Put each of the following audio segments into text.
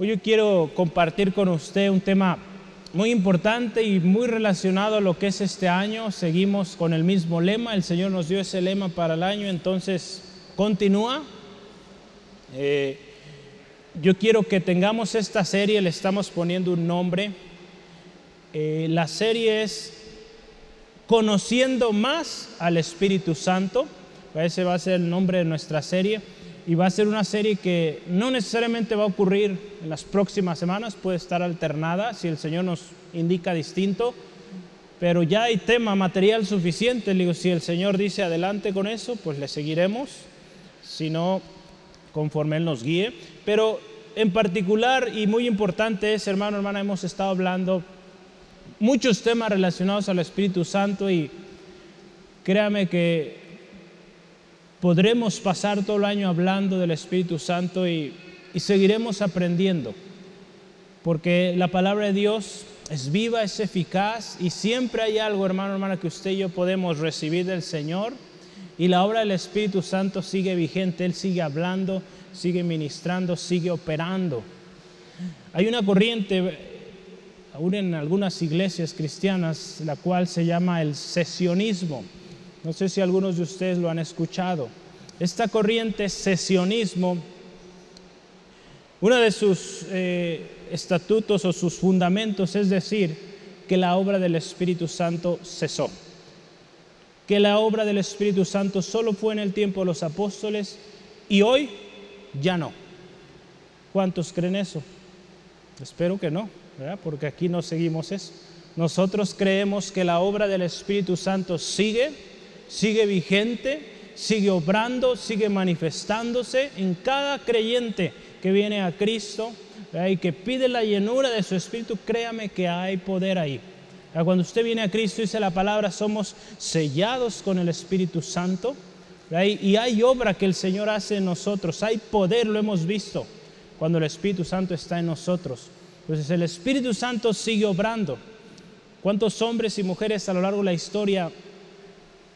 Hoy yo quiero compartir con usted un tema muy importante y muy relacionado a lo que es este año. Seguimos con el mismo lema, el Señor nos dio ese lema para el año, entonces continúa. Eh, yo quiero que tengamos esta serie, le estamos poniendo un nombre. Eh, la serie es Conociendo más al Espíritu Santo. Ese va a ser el nombre de nuestra serie y va a ser una serie que no necesariamente va a ocurrir en las próximas semanas, puede estar alternada si el Señor nos indica distinto, pero ya hay tema material suficiente, digo, si el Señor dice adelante con eso, pues le seguiremos, si no, conforme Él nos guíe, pero en particular y muy importante es, hermano, hermana, hemos estado hablando muchos temas relacionados al Espíritu Santo y créame que podremos pasar todo el año hablando del Espíritu Santo y, seguiremos aprendiendo, porque la palabra de Dios es viva, es eficaz y siempre hay algo, hermano, hermana, que usted y yo podemos recibir del Señor y la obra del Espíritu Santo sigue vigente, Él sigue hablando, sigue ministrando, sigue operando. Hay una corriente, aún en algunas iglesias cristianas, la cual se llama el sesionismo. No sé si algunos de ustedes lo han escuchado. Esta corriente sesionismo, uno de sus eh, estatutos o sus fundamentos es decir que la obra del Espíritu Santo cesó, que la obra del Espíritu Santo solo fue en el tiempo de los apóstoles y hoy ya no. ¿Cuántos creen eso? Espero que no, porque aquí no seguimos eso. Nosotros creemos que la obra del Espíritu Santo sigue sigue vigente, sigue obrando, sigue manifestándose en cada creyente que viene a Cristo y que pide la llenura de su Espíritu, créame que hay poder ahí. Cuando usted viene a Cristo, dice la palabra, somos sellados con el Espíritu Santo. Y hay obra que el Señor hace en nosotros, hay poder, lo hemos visto, cuando el Espíritu Santo está en nosotros. Entonces el Espíritu Santo sigue obrando. ¿Cuántos hombres y mujeres a lo largo de la historia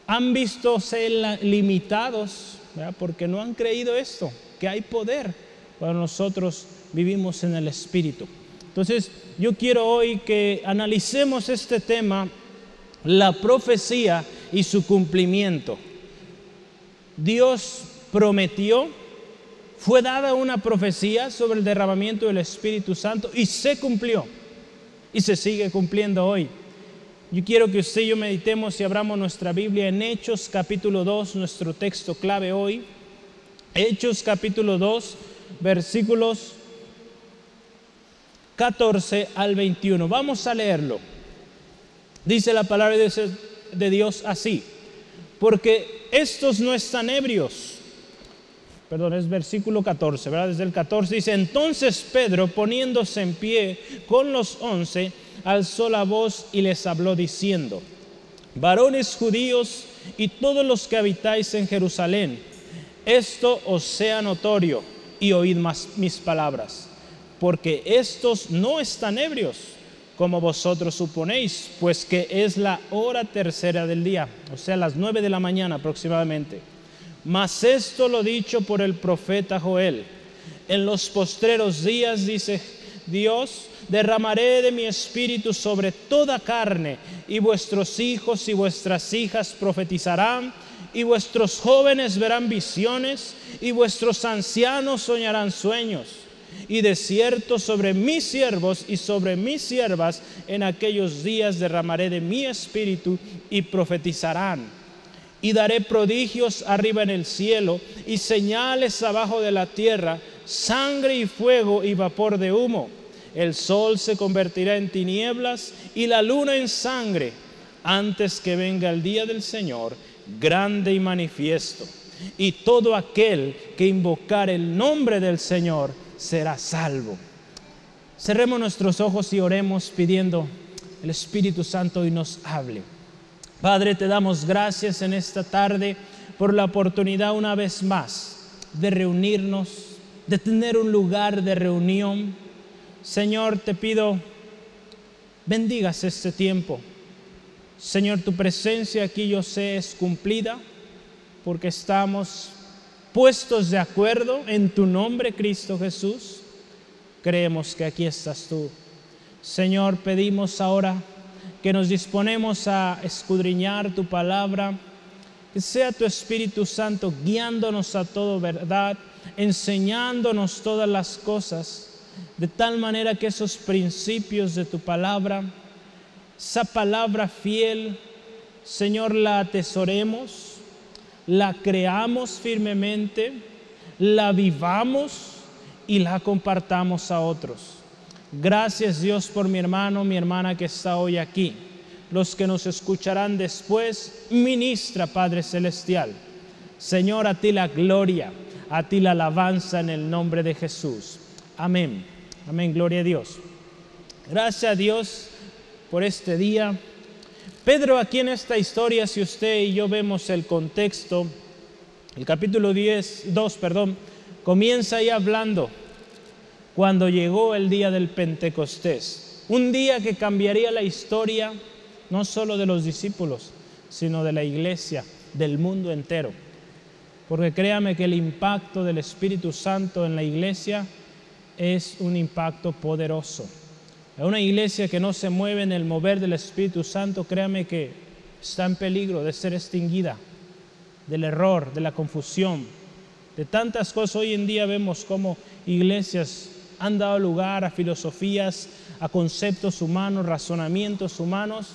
han visto ser limitados porque no han creído esto, que hay poder cuando nosotros vivimos en el Espíritu. Entonces, yo quiero hoy que analicemos este tema, la profecía y su cumplimiento. Dios prometió, fue dada una profecía sobre el derramamiento del Espíritu Santo y se cumplió y se sigue cumpliendo hoy. Yo quiero que usted y yo meditemos y abramos nuestra Biblia en Hechos capítulo 2, nuestro texto clave hoy. Hechos capítulo 2, versículos 14 al 21. Vamos a leerlo. Dice la palabra de Dios así, porque estos no están ebrios. Perdón, es versículo 14, ¿verdad? Desde el 14 dice, entonces Pedro poniéndose en pie con los once, alzó la voz y les habló diciendo, varones judíos y todos los que habitáis en Jerusalén, esto os sea notorio y oíd más mis palabras, porque estos no están ebrios, como vosotros suponéis, pues que es la hora tercera del día, o sea, las nueve de la mañana aproximadamente. Mas esto lo dicho por el profeta Joel. En los postreros días, dice Dios, derramaré de mi espíritu sobre toda carne, y vuestros hijos y vuestras hijas profetizarán, y vuestros jóvenes verán visiones, y vuestros ancianos soñarán sueños. Y de cierto sobre mis siervos y sobre mis siervas en aquellos días derramaré de mi espíritu y profetizarán. Y daré prodigios arriba en el cielo y señales abajo de la tierra, sangre y fuego y vapor de humo el sol se convertirá en tinieblas y la luna en sangre antes que venga el día del Señor, grande y manifiesto. Y todo aquel que invocar el nombre del Señor será salvo. Cerremos nuestros ojos y oremos pidiendo el Espíritu Santo y nos hable. Padre, te damos gracias en esta tarde por la oportunidad una vez más de reunirnos, de tener un lugar de reunión Señor, te pido, bendigas este tiempo. Señor, tu presencia aquí yo sé es cumplida porque estamos puestos de acuerdo en tu nombre, Cristo Jesús. creemos que aquí estás tú. Señor, pedimos ahora que nos disponemos a escudriñar tu palabra, que sea tu Espíritu Santo guiándonos a toda verdad, enseñándonos todas las cosas, de tal manera que esos principios de tu palabra, esa palabra fiel, Señor, la atesoremos, la creamos firmemente, la vivamos y la compartamos a otros. Gracias Dios por mi hermano, mi hermana que está hoy aquí. Los que nos escucharán después, ministra Padre Celestial. Señor, a ti la gloria, a ti la alabanza en el nombre de Jesús. Amén. Amén, gloria a Dios. Gracias a Dios por este día. Pedro aquí en esta historia, si usted y yo vemos el contexto, el capítulo 10, 2, perdón, comienza ahí hablando cuando llegó el día del Pentecostés, un día que cambiaría la historia no solo de los discípulos, sino de la iglesia, del mundo entero. Porque créame que el impacto del Espíritu Santo en la iglesia es un impacto poderoso. Una iglesia que no se mueve en el mover del Espíritu Santo, créame que está en peligro de ser extinguida, del error, de la confusión, de tantas cosas. Hoy en día vemos como iglesias han dado lugar a filosofías, a conceptos humanos, razonamientos humanos,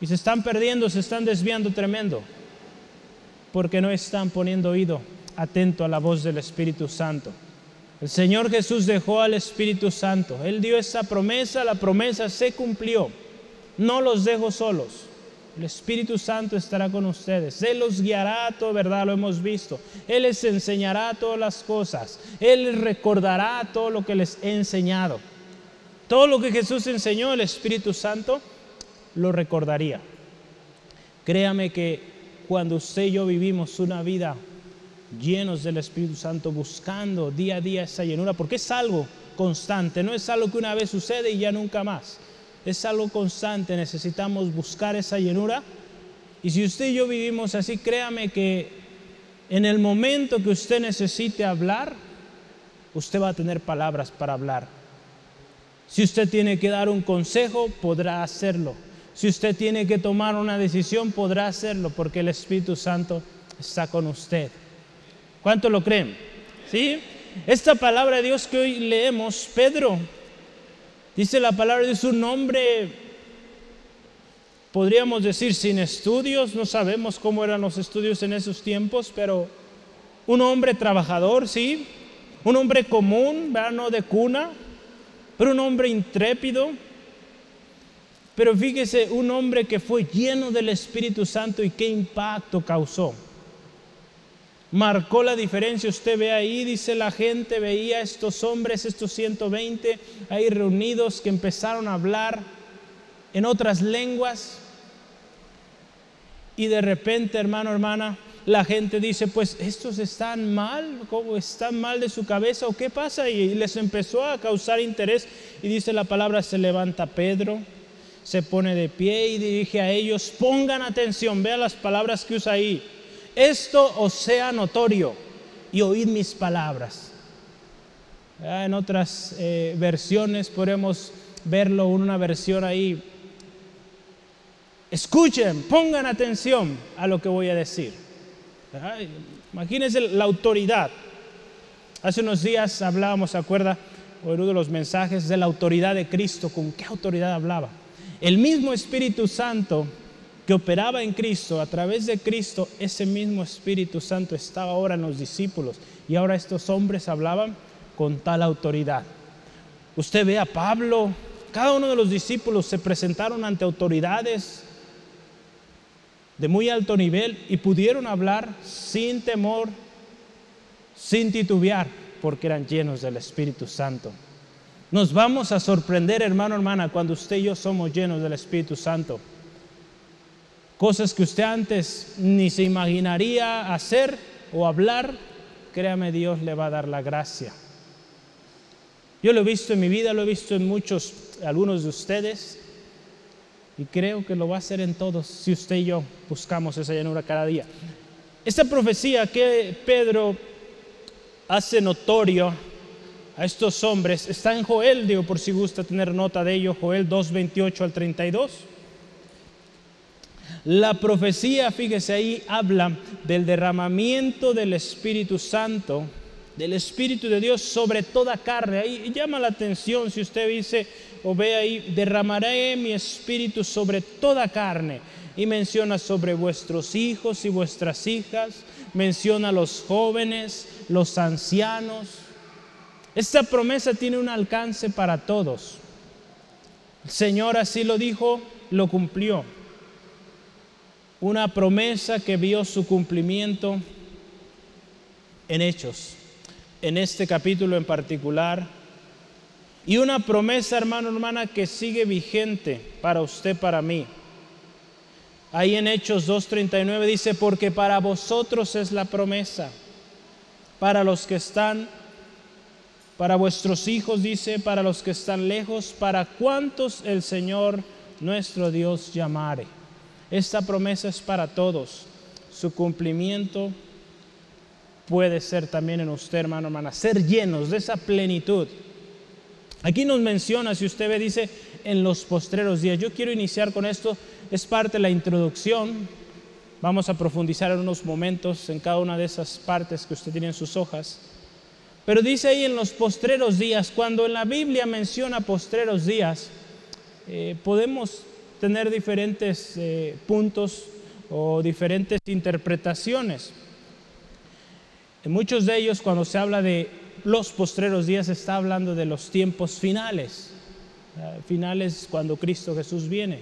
y se están perdiendo, se están desviando tremendo, porque no están poniendo oído atento a la voz del Espíritu Santo. El Señor Jesús dejó al Espíritu Santo. Él dio esa promesa, la promesa se cumplió. No los dejo solos. El Espíritu Santo estará con ustedes. Él los guiará a toda verdad, lo hemos visto. Él les enseñará todas las cosas. Él recordará todo lo que les he enseñado. Todo lo que Jesús enseñó, el Espíritu Santo lo recordaría. Créame que cuando usted y yo vivimos una vida llenos del Espíritu Santo, buscando día a día esa llenura, porque es algo constante, no es algo que una vez sucede y ya nunca más. Es algo constante, necesitamos buscar esa llenura. Y si usted y yo vivimos así, créame que en el momento que usted necesite hablar, usted va a tener palabras para hablar. Si usted tiene que dar un consejo, podrá hacerlo. Si usted tiene que tomar una decisión, podrá hacerlo porque el Espíritu Santo está con usted. ¿Cuánto lo creen? ¿Sí? Esta palabra de Dios que hoy leemos, Pedro, dice la palabra de su nombre, podríamos decir sin estudios, no sabemos cómo eran los estudios en esos tiempos, pero un hombre trabajador, sí, un hombre común, no de cuna, pero un hombre intrépido, pero fíjese, un hombre que fue lleno del Espíritu Santo y qué impacto causó marcó la diferencia. Usted ve ahí, dice la gente, veía estos hombres, estos 120 ahí reunidos que empezaron a hablar en otras lenguas. Y de repente, hermano, hermana, la gente dice, pues estos están mal, ¿cómo están mal de su cabeza o qué pasa? Y les empezó a causar interés y dice la palabra, se levanta Pedro, se pone de pie y dirige a ellos, pongan atención, vea las palabras que usa ahí esto os sea notorio y oíd mis palabras. En otras eh, versiones podemos verlo en una versión ahí. Escuchen, pongan atención a lo que voy a decir. imagínense la autoridad. Hace unos días hablábamos, ¿se acuerda? O en uno de los mensajes de la autoridad de Cristo. ¿Con qué autoridad hablaba? El mismo Espíritu Santo que operaba en Cristo, a través de Cristo, ese mismo Espíritu Santo estaba ahora en los discípulos y ahora estos hombres hablaban con tal autoridad. Usted ve a Pablo, cada uno de los discípulos se presentaron ante autoridades de muy alto nivel y pudieron hablar sin temor, sin titubear, porque eran llenos del Espíritu Santo. Nos vamos a sorprender, hermano, hermana, cuando usted y yo somos llenos del Espíritu Santo cosas que usted antes ni se imaginaría hacer o hablar, créame, Dios le va a dar la gracia. Yo lo he visto en mi vida, lo he visto en muchos, algunos de ustedes, y creo que lo va a hacer en todos si usted y yo buscamos esa llanura cada día. Esta profecía que Pedro hace notorio a estos hombres está en Joel, digo por si gusta tener nota de ello, Joel 2, 28 al 32. La profecía, fíjese ahí, habla del derramamiento del Espíritu Santo, del Espíritu de Dios sobre toda carne. Ahí llama la atención si usted dice o ve ahí, derramaré mi Espíritu sobre toda carne. Y menciona sobre vuestros hijos y vuestras hijas, menciona a los jóvenes, los ancianos, esta promesa tiene un alcance para todos. El Señor así lo dijo, lo cumplió. Una promesa que vio su cumplimiento en hechos, en este capítulo en particular. Y una promesa, hermano, hermana, que sigue vigente para usted, para mí. Ahí en Hechos 2.39 dice, porque para vosotros es la promesa, para los que están para vuestros hijos, dice, para los que están lejos, para cuantos el Señor nuestro Dios llamare. Esta promesa es para todos. Su cumplimiento puede ser también en usted, hermano, hermana, ser llenos de esa plenitud. Aquí nos menciona, si usted ve, dice, en los postreros días. Yo quiero iniciar con esto, es parte de la introducción. Vamos a profundizar en unos momentos en cada una de esas partes que usted tiene en sus hojas. Pero dice ahí en los postreros días, cuando en la Biblia menciona postreros días, eh, podemos tener diferentes eh, puntos o diferentes interpretaciones. En muchos de ellos, cuando se habla de los postreros días, se está hablando de los tiempos finales, finales cuando Cristo Jesús viene.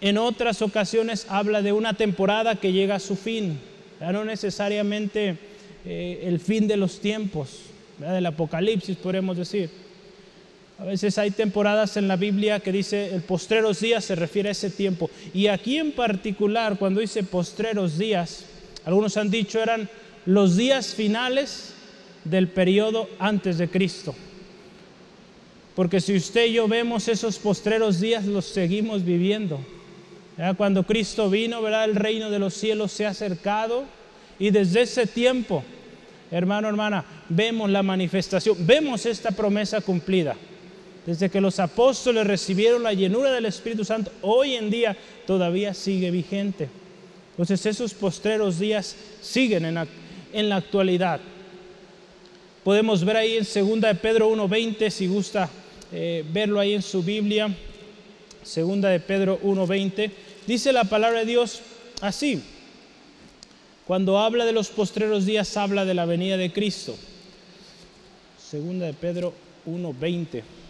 En otras ocasiones habla de una temporada que llega a su fin, no necesariamente eh, el fin de los tiempos, del Apocalipsis, podemos decir. A veces hay temporadas en la Biblia que dice el postreros días se refiere a ese tiempo. Y aquí en particular, cuando dice postreros días, algunos han dicho eran los días finales del periodo antes de Cristo. Porque si usted y yo vemos esos postreros días, los seguimos viviendo. Cuando Cristo vino, ¿verdad? el reino de los cielos se ha acercado y desde ese tiempo hermano, hermana, vemos la manifestación, vemos esta promesa cumplida. Desde que los apóstoles recibieron la llenura del Espíritu Santo, hoy en día todavía sigue vigente. Entonces esos postreros días siguen en la, actualidad. Podemos ver ahí en 2 de Pedro 1.20, si gusta eh, verlo ahí en su Biblia, 2 de Pedro 1.20, dice la palabra de Dios así. Cuando habla de los postreros días, habla de la venida de Cristo. Segunda de Pedro 1:20.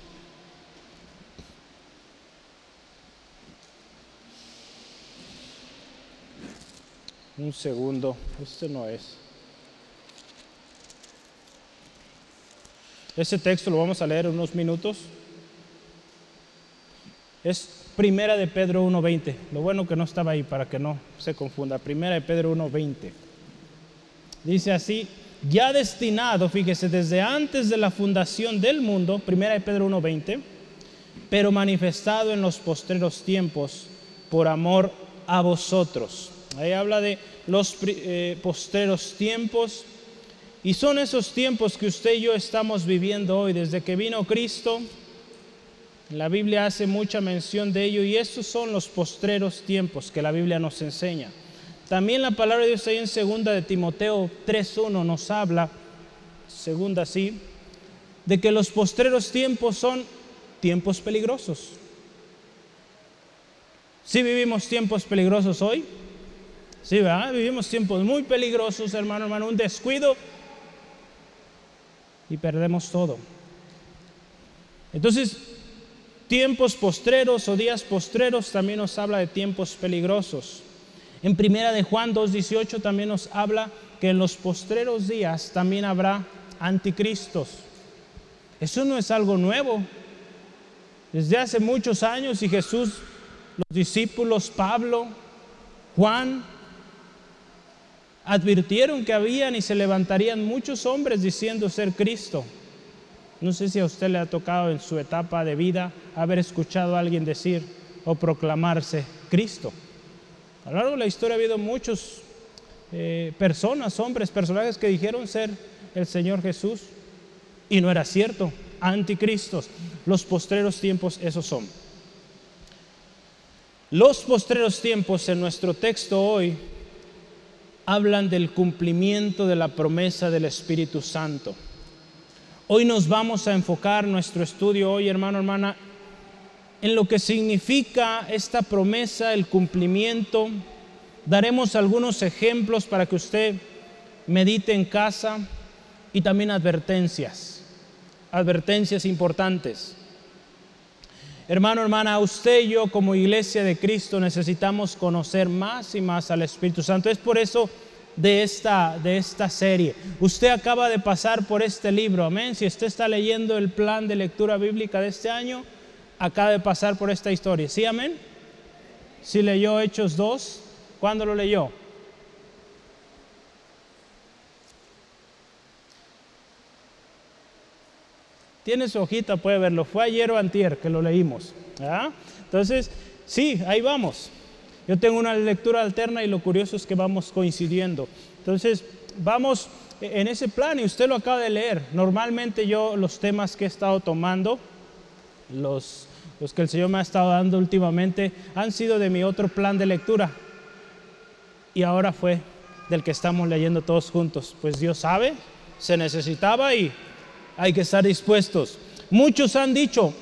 Un segundo, este no es. Ese texto lo vamos a leer en unos minutos. Es Primera de Pedro 1.20. Lo bueno que no estaba ahí para que no se confunda. Primera de Pedro 1.20. Dice así, ya destinado, fíjese, desde antes de la fundación del mundo, Primera de Pedro 1.20, pero manifestado en los postreros tiempos por amor a vosotros. Ahí habla de los eh, postreros tiempos. Y son esos tiempos que usted y yo estamos viviendo hoy, desde que vino Cristo la Biblia hace mucha mención de ello y estos son los postreros tiempos que la Biblia nos enseña. También la palabra de Dios ahí en segunda de Timoteo 3.1 nos habla, segunda sí, de que los postreros tiempos son tiempos peligrosos. Si vivimos tiempos peligrosos hoy, sí. Vivimos tiempos muy peligrosos, hermano, hermano, un descuido y perdemos todo. Entonces, Tiempos postreros o días postreros también nos habla de tiempos peligrosos. En primera de Juan 2.18 también nos habla que en los postreros días también habrá anticristos. Eso no es algo nuevo. Desde hace muchos años y Jesús, los discípulos, Pablo, Juan, advirtieron que habían y se levantarían muchos hombres diciendo ser Cristo. No sé si a usted le ha tocado en su etapa de vida haber escuchado a alguien decir o proclamarse Cristo. A lo largo de la historia ha habido muchas eh, personas, hombres, personajes que dijeron ser el Señor Jesús. Y no era cierto. Anticristos. Los postreros tiempos, esos son. Los postreros tiempos en nuestro texto hoy hablan del cumplimiento de la promesa del Espíritu Santo. Hoy nos vamos a enfocar nuestro estudio hoy, hermano, hermana, en lo que significa esta promesa, el cumplimiento. Daremos algunos ejemplos para que usted medite en casa y también advertencias, advertencias importantes. Hermano, hermana, usted y yo como iglesia de Cristo necesitamos conocer más y más al Espíritu Santo. Es por eso de esta, de esta serie. Usted acaba de pasar por este libro, amén. Si usted está leyendo el plan de lectura bíblica de este año, acaba de pasar por esta historia. ¿Sí, amén? Si leyó Hechos 2, ¿cuándo lo leyó? Tiene su hojita, puede verlo. Fue ayer o antier que lo leímos. Entonces, sí, ahí vamos. Yo tengo una lectura alterna y lo curioso es que vamos coincidiendo. Entonces, vamos en ese plan y usted lo acaba de leer. Normalmente yo los temas que he estado tomando, los, los que el Señor me ha estado dando últimamente, han sido de mi otro plan de lectura. Y ahora fue del que estamos leyendo todos juntos. Pues Dios sabe, se necesitaba y hay que estar dispuestos. Muchos han dicho,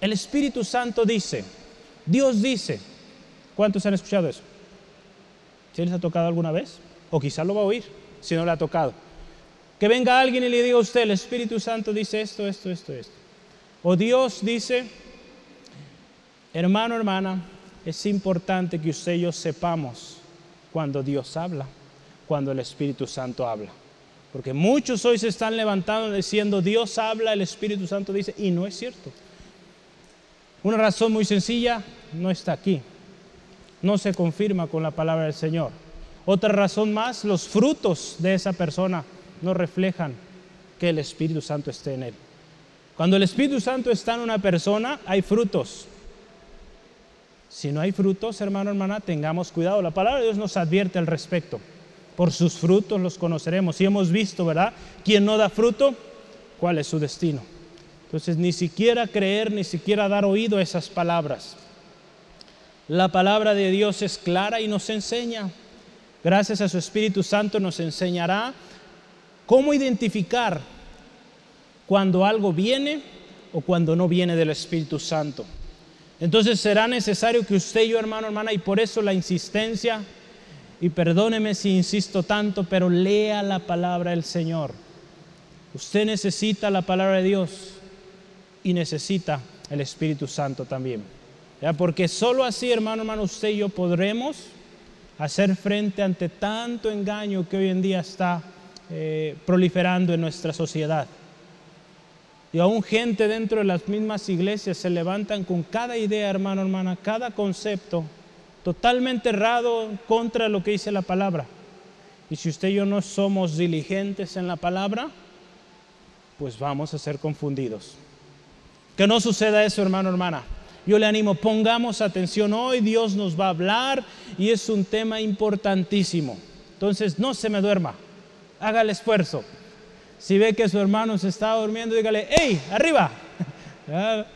el Espíritu Santo dice, Dios dice. ¿Cuántos han escuchado eso? ¿Si les ha tocado alguna vez? O quizá lo va a oír, si no le ha tocado. Que venga alguien y le diga a usted, el Espíritu Santo dice esto, esto, esto, esto. O Dios dice, hermano, hermana, es importante que usted y yo sepamos cuando Dios habla, cuando el Espíritu Santo habla. Porque muchos hoy se están levantando diciendo, Dios habla, el Espíritu Santo dice, y no es cierto. Una razón muy sencilla, no está aquí. No se confirma con la palabra del Señor. Otra razón más, los frutos de esa persona no reflejan que el Espíritu Santo esté en él. Cuando el Espíritu Santo está en una persona, hay frutos. Si no hay frutos, hermano, hermana, tengamos cuidado. La palabra de Dios nos advierte al respecto. Por sus frutos los conoceremos. Y hemos visto, ¿verdad? Quien no da fruto, ¿cuál es su destino? Entonces, ni siquiera creer, ni siquiera dar oído a esas palabras. La palabra de Dios es clara y nos enseña. Gracias a su Espíritu Santo nos enseñará cómo identificar cuando algo viene o cuando no viene del Espíritu Santo. Entonces será necesario que usted y yo, hermano, hermana, y por eso la insistencia y perdóneme si insisto tanto, pero lea la palabra del Señor. Usted necesita la palabra de Dios y necesita el Espíritu Santo también. ¿Ya? Porque solo así, hermano, hermano, usted y yo podremos hacer frente ante tanto engaño que hoy en día está eh, proliferando en nuestra sociedad. Y aún gente dentro de las mismas iglesias se levantan con cada idea, hermano, hermana, cada concepto totalmente errado contra lo que dice la palabra. Y si usted y yo no somos diligentes en la palabra, pues vamos a ser confundidos. Que no suceda eso, hermano, hermana. Yo le animo, pongamos atención hoy, Dios nos va a hablar y es un tema importantísimo. Entonces, no se me duerma, haga el esfuerzo. Si ve que su hermano se está durmiendo, dígale, ¡hey, arriba!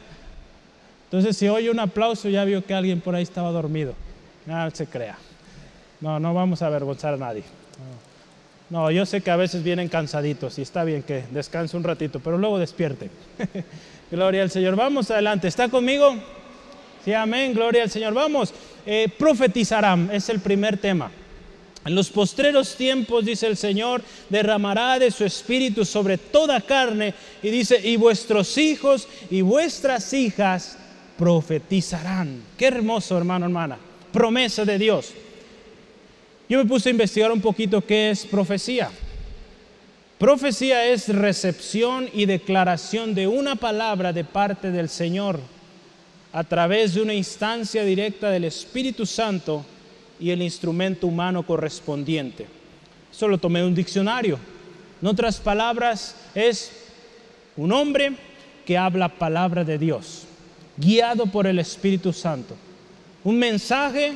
Entonces, si oye un aplauso, ya vio que alguien por ahí estaba dormido. No se crea. No, no vamos a avergonzar a nadie. No, yo sé que a veces vienen cansaditos y está bien que descanse un ratito, pero luego despierte. gloria al Señor. Vamos adelante. ¿Está conmigo? Sí, amén. Gloria al Señor. Vamos. Eh, profetizarán es el primer tema. En los postreros tiempos, dice el Señor, derramará de su espíritu sobre toda carne y dice, y vuestros hijos y vuestras hijas profetizarán. Qué hermoso, hermano, hermana promesa de Dios. Yo me puse a investigar un poquito qué es profecía. Profecía es recepción y declaración de una palabra de parte del Señor a través de una instancia directa del Espíritu Santo y el instrumento humano correspondiente. Solo tomé un diccionario. En otras palabras, es un hombre que habla palabra de Dios, guiado por el Espíritu Santo un mensaje,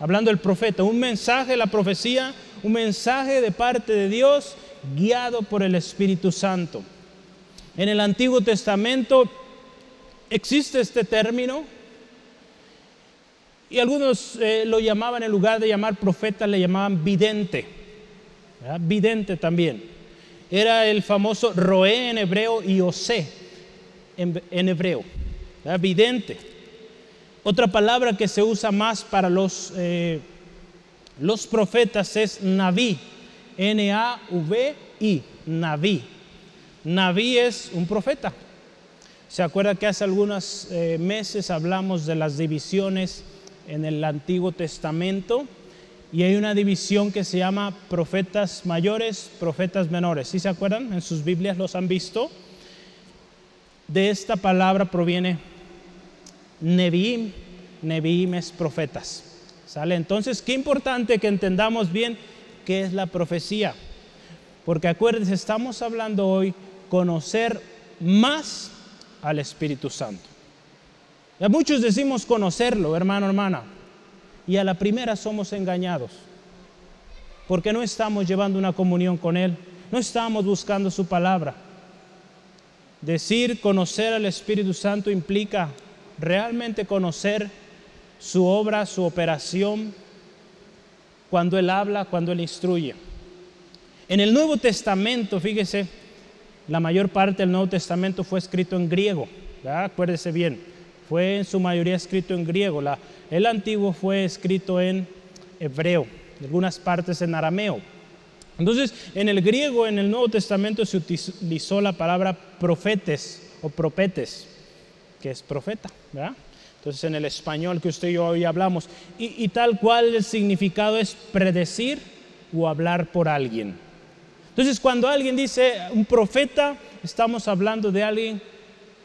hablando del profeta, un mensaje, la profecía, un mensaje de parte de Dios guiado por el Espíritu Santo. En el Antiguo Testamento existe este término y algunos eh, lo llamaban, en lugar de llamar profeta, le llamaban vidente. Vidente también. Era el famoso roé en hebreo y osé en, hebreo. Vidente. Otra palabra que se usa más para los, eh, los profetas es naví. N-A-V-I. Naví. Naví es un profeta. ¿Se acuerda que hace algunos eh, meses hablamos de las divisiones en el Antiguo Testamento? Y hay una división que se llama profetas mayores, profetas menores. ¿Sí se acuerdan? En sus Biblias los han visto. De esta palabra proviene Neviim. Neviim es profetas. ¿Sale? Entonces, qué importante que entendamos bien qué es la profecía. Porque acuérdense, estamos hablando hoy conocer más al Espíritu Santo. Ya muchos decimos conocerlo, hermano, hermana, y a la primera somos engañados, porque no estamos llevando una comunión con Él, no estamos buscando su palabra. Decir conocer al Espíritu Santo implica realmente conocer su obra, su operación, cuando Él habla, cuando Él instruye. En el Nuevo Testamento, fíjese, la mayor parte del Nuevo Testamento fue escrito en griego, acuérdese bien, fue en su mayoría escrito en griego. El antiguo fue escrito en hebreo, algunas partes en arameo. Entonces, en el griego, en el Nuevo Testamento se utilizó la palabra profetes o propetes, que es profeta, Entonces, en el español que usted y yo hoy hablamos, y, y tal cual el significado es predecir o hablar por alguien. Entonces, cuando alguien dice un profeta, estamos hablando de alguien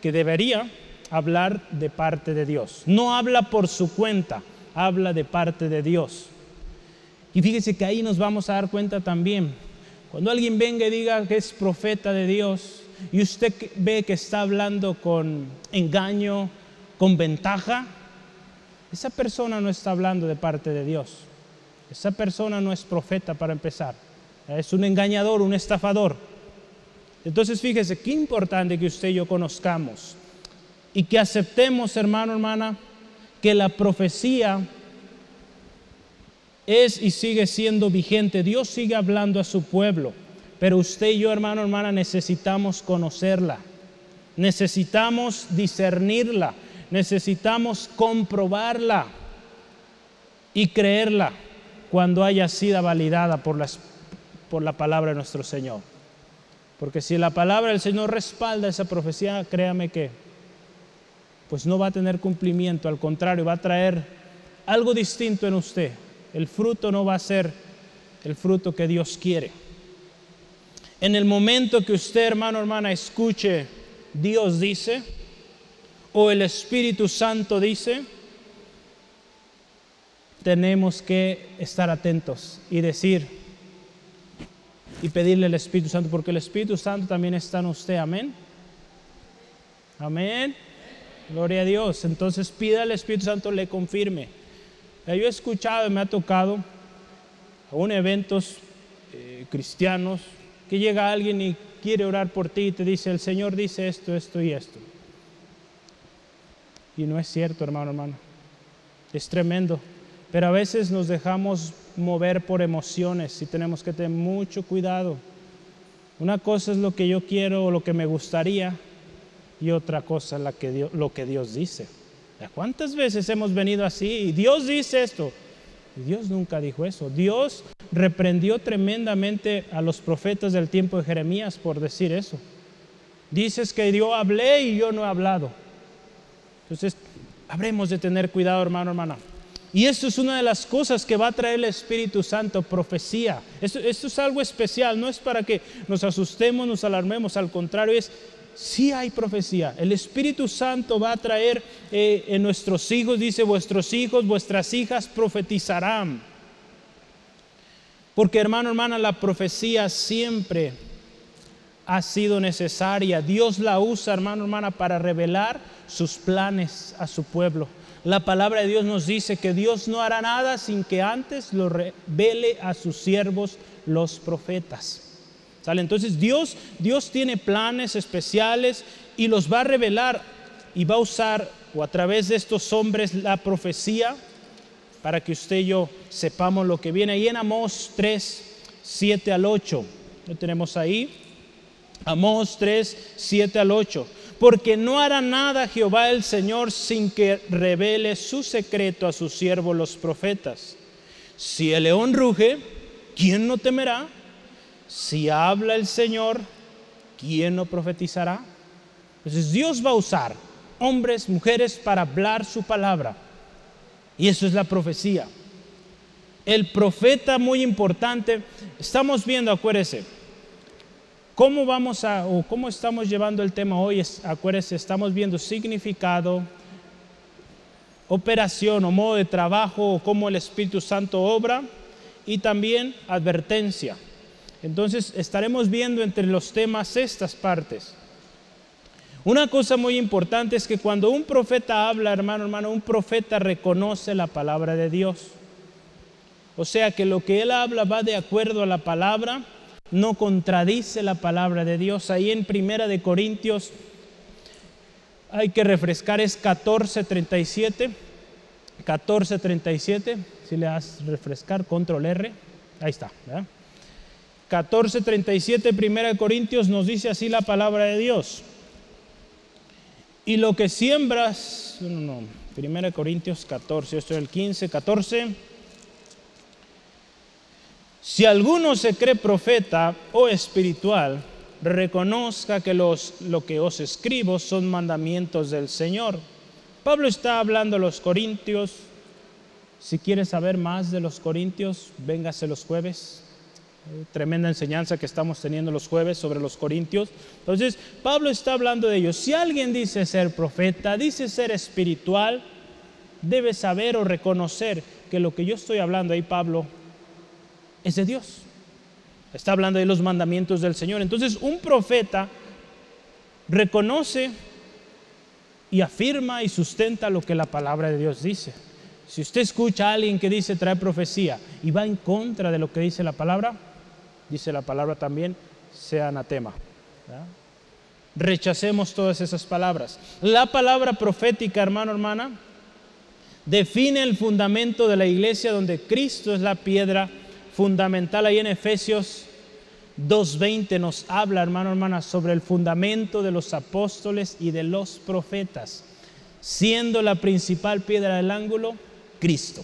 que debería hablar de parte de Dios. No habla por su cuenta, habla de parte de Dios. Y fíjese que ahí nos vamos a dar cuenta también. Cuando alguien venga y diga que es profeta de Dios y usted ve que está hablando con engaño, con ventaja, esa persona no está hablando de parte de Dios. Esa persona no es profeta para empezar es un engañador, un estafador. Entonces fíjese, qué importante que usted y yo conozcamos y que aceptemos, hermano, hermana, que la profecía es y sigue siendo vigente. Dios sigue hablando a su pueblo, pero usted y yo, hermano, hermana, necesitamos conocerla, necesitamos discernirla, necesitamos comprobarla y creerla cuando haya sido validada por las por la palabra de nuestro Señor. Porque si la palabra del Señor respalda esa profecía, créame que pues no va a tener cumplimiento, al contrario, va a traer algo distinto en usted. El fruto no va a ser el fruto que Dios quiere. En el momento que usted, hermano, hermana, escuche Dios dice o el Espíritu Santo dice, tenemos que estar atentos y decir, y pedirle al Espíritu Santo, porque el Espíritu Santo también está en usted. Amén. Amén. Gloria a Dios. Entonces pida al Espíritu Santo le confirme. Yo he escuchado me ha tocado aún eventos eh, cristianos que llega alguien y quiere orar por ti y te dice, el Señor dice esto, esto y esto. Y no es cierto, hermano, hermano. Es tremendo. Pero a veces nos dejamos mover por emociones y tenemos que tener mucho cuidado. Una cosa es lo que yo quiero o lo que me gustaría y otra cosa la que Dios, lo que Dios dice. ¿Cuántas veces hemos venido así y Dios dice esto? Dios nunca dijo eso. Dios reprendió tremendamente a los profetas del tiempo de Jeremías por decir eso. Dices que yo hablé y yo no he hablado. Entonces, habremos de tener cuidado, hermano, hermana. Y esto es una de las cosas que va a traer el Espíritu Santo, profecía. Esto, es algo especial, no es para que nos asustemos, nos alarmemos, al contrario, es si hay profecía. El Espíritu Santo va a traer eh, en nuestros hijos, dice, vuestros hijos, vuestras hijas profetizarán. Porque hermano, hermana, la profecía siempre ha sido necesaria. Dios la usa, hermano, hermana, para revelar sus planes a su pueblo. La palabra de Dios nos dice que Dios no hará nada sin que antes lo revele a sus siervos los profetas. Entonces Dios, Dios tiene planes especiales y los va a revelar y va a usar o a través de estos hombres la profecía para que usted y yo sepamos lo que viene. Ahí en Amós 3, 7 al 8, lo tenemos ahí. Amós 3, 7 al 8. Porque no hará nada Jehová el Señor sin que revele su secreto a sus siervos los profetas. Si el león ruge, ¿quién no temerá? Si habla el Señor, ¿quién no profetizará? Entonces Dios va a usar hombres, mujeres para hablar su palabra. Y eso es la profecía. El profeta muy importante, estamos viendo, acuérdese, cómo vamos a, o cómo estamos llevando el tema hoy, acuérdese, estamos viendo significado, operación o modo de trabajo, o cómo el Espíritu Santo obra, y también advertencia. Entonces estaremos viendo entre los temas estas partes. Una cosa muy importante es que cuando un profeta habla, hermano, hermano, un profeta reconoce la palabra de Dios. O sea que lo que él habla va de acuerdo a la palabra, no contradice la palabra de Dios. Ahí en Primera de Corintios hay que refrescar es 14:37. 14:37, si le das refrescar, control R. Ahí está, ¿verdad? 14:37, 1 Corintios nos dice así la palabra de Dios. Y lo que siembras, no, no, 1 Corintios 14, esto es el 15, 14. Si alguno se cree profeta o espiritual, reconozca que los, lo que os escribo son mandamientos del Señor. Pablo está hablando a los corintios. Si quieres saber más de los corintios, véngase los jueves tremenda enseñanza que estamos teniendo los jueves sobre los corintios. Entonces, Pablo está hablando de ellos. Si alguien dice ser profeta, dice ser espiritual, debe saber o reconocer que lo que yo estoy hablando ahí, Pablo, es de Dios. Está hablando de los mandamientos del Señor. Entonces, un profeta reconoce y afirma y sustenta lo que la palabra de Dios dice. Si usted escucha a alguien que dice trae profecía y va en contra de lo que dice la palabra, dice la palabra también, sea anatema. Rechacemos todas esas palabras. La palabra profética, hermano, hermana, define el fundamento de la iglesia donde Cristo es la piedra fundamental. Ahí en Efesios 2.20 nos habla, hermano, hermana, sobre el fundamento de los apóstoles y de los profetas, siendo la principal piedra del ángulo Cristo.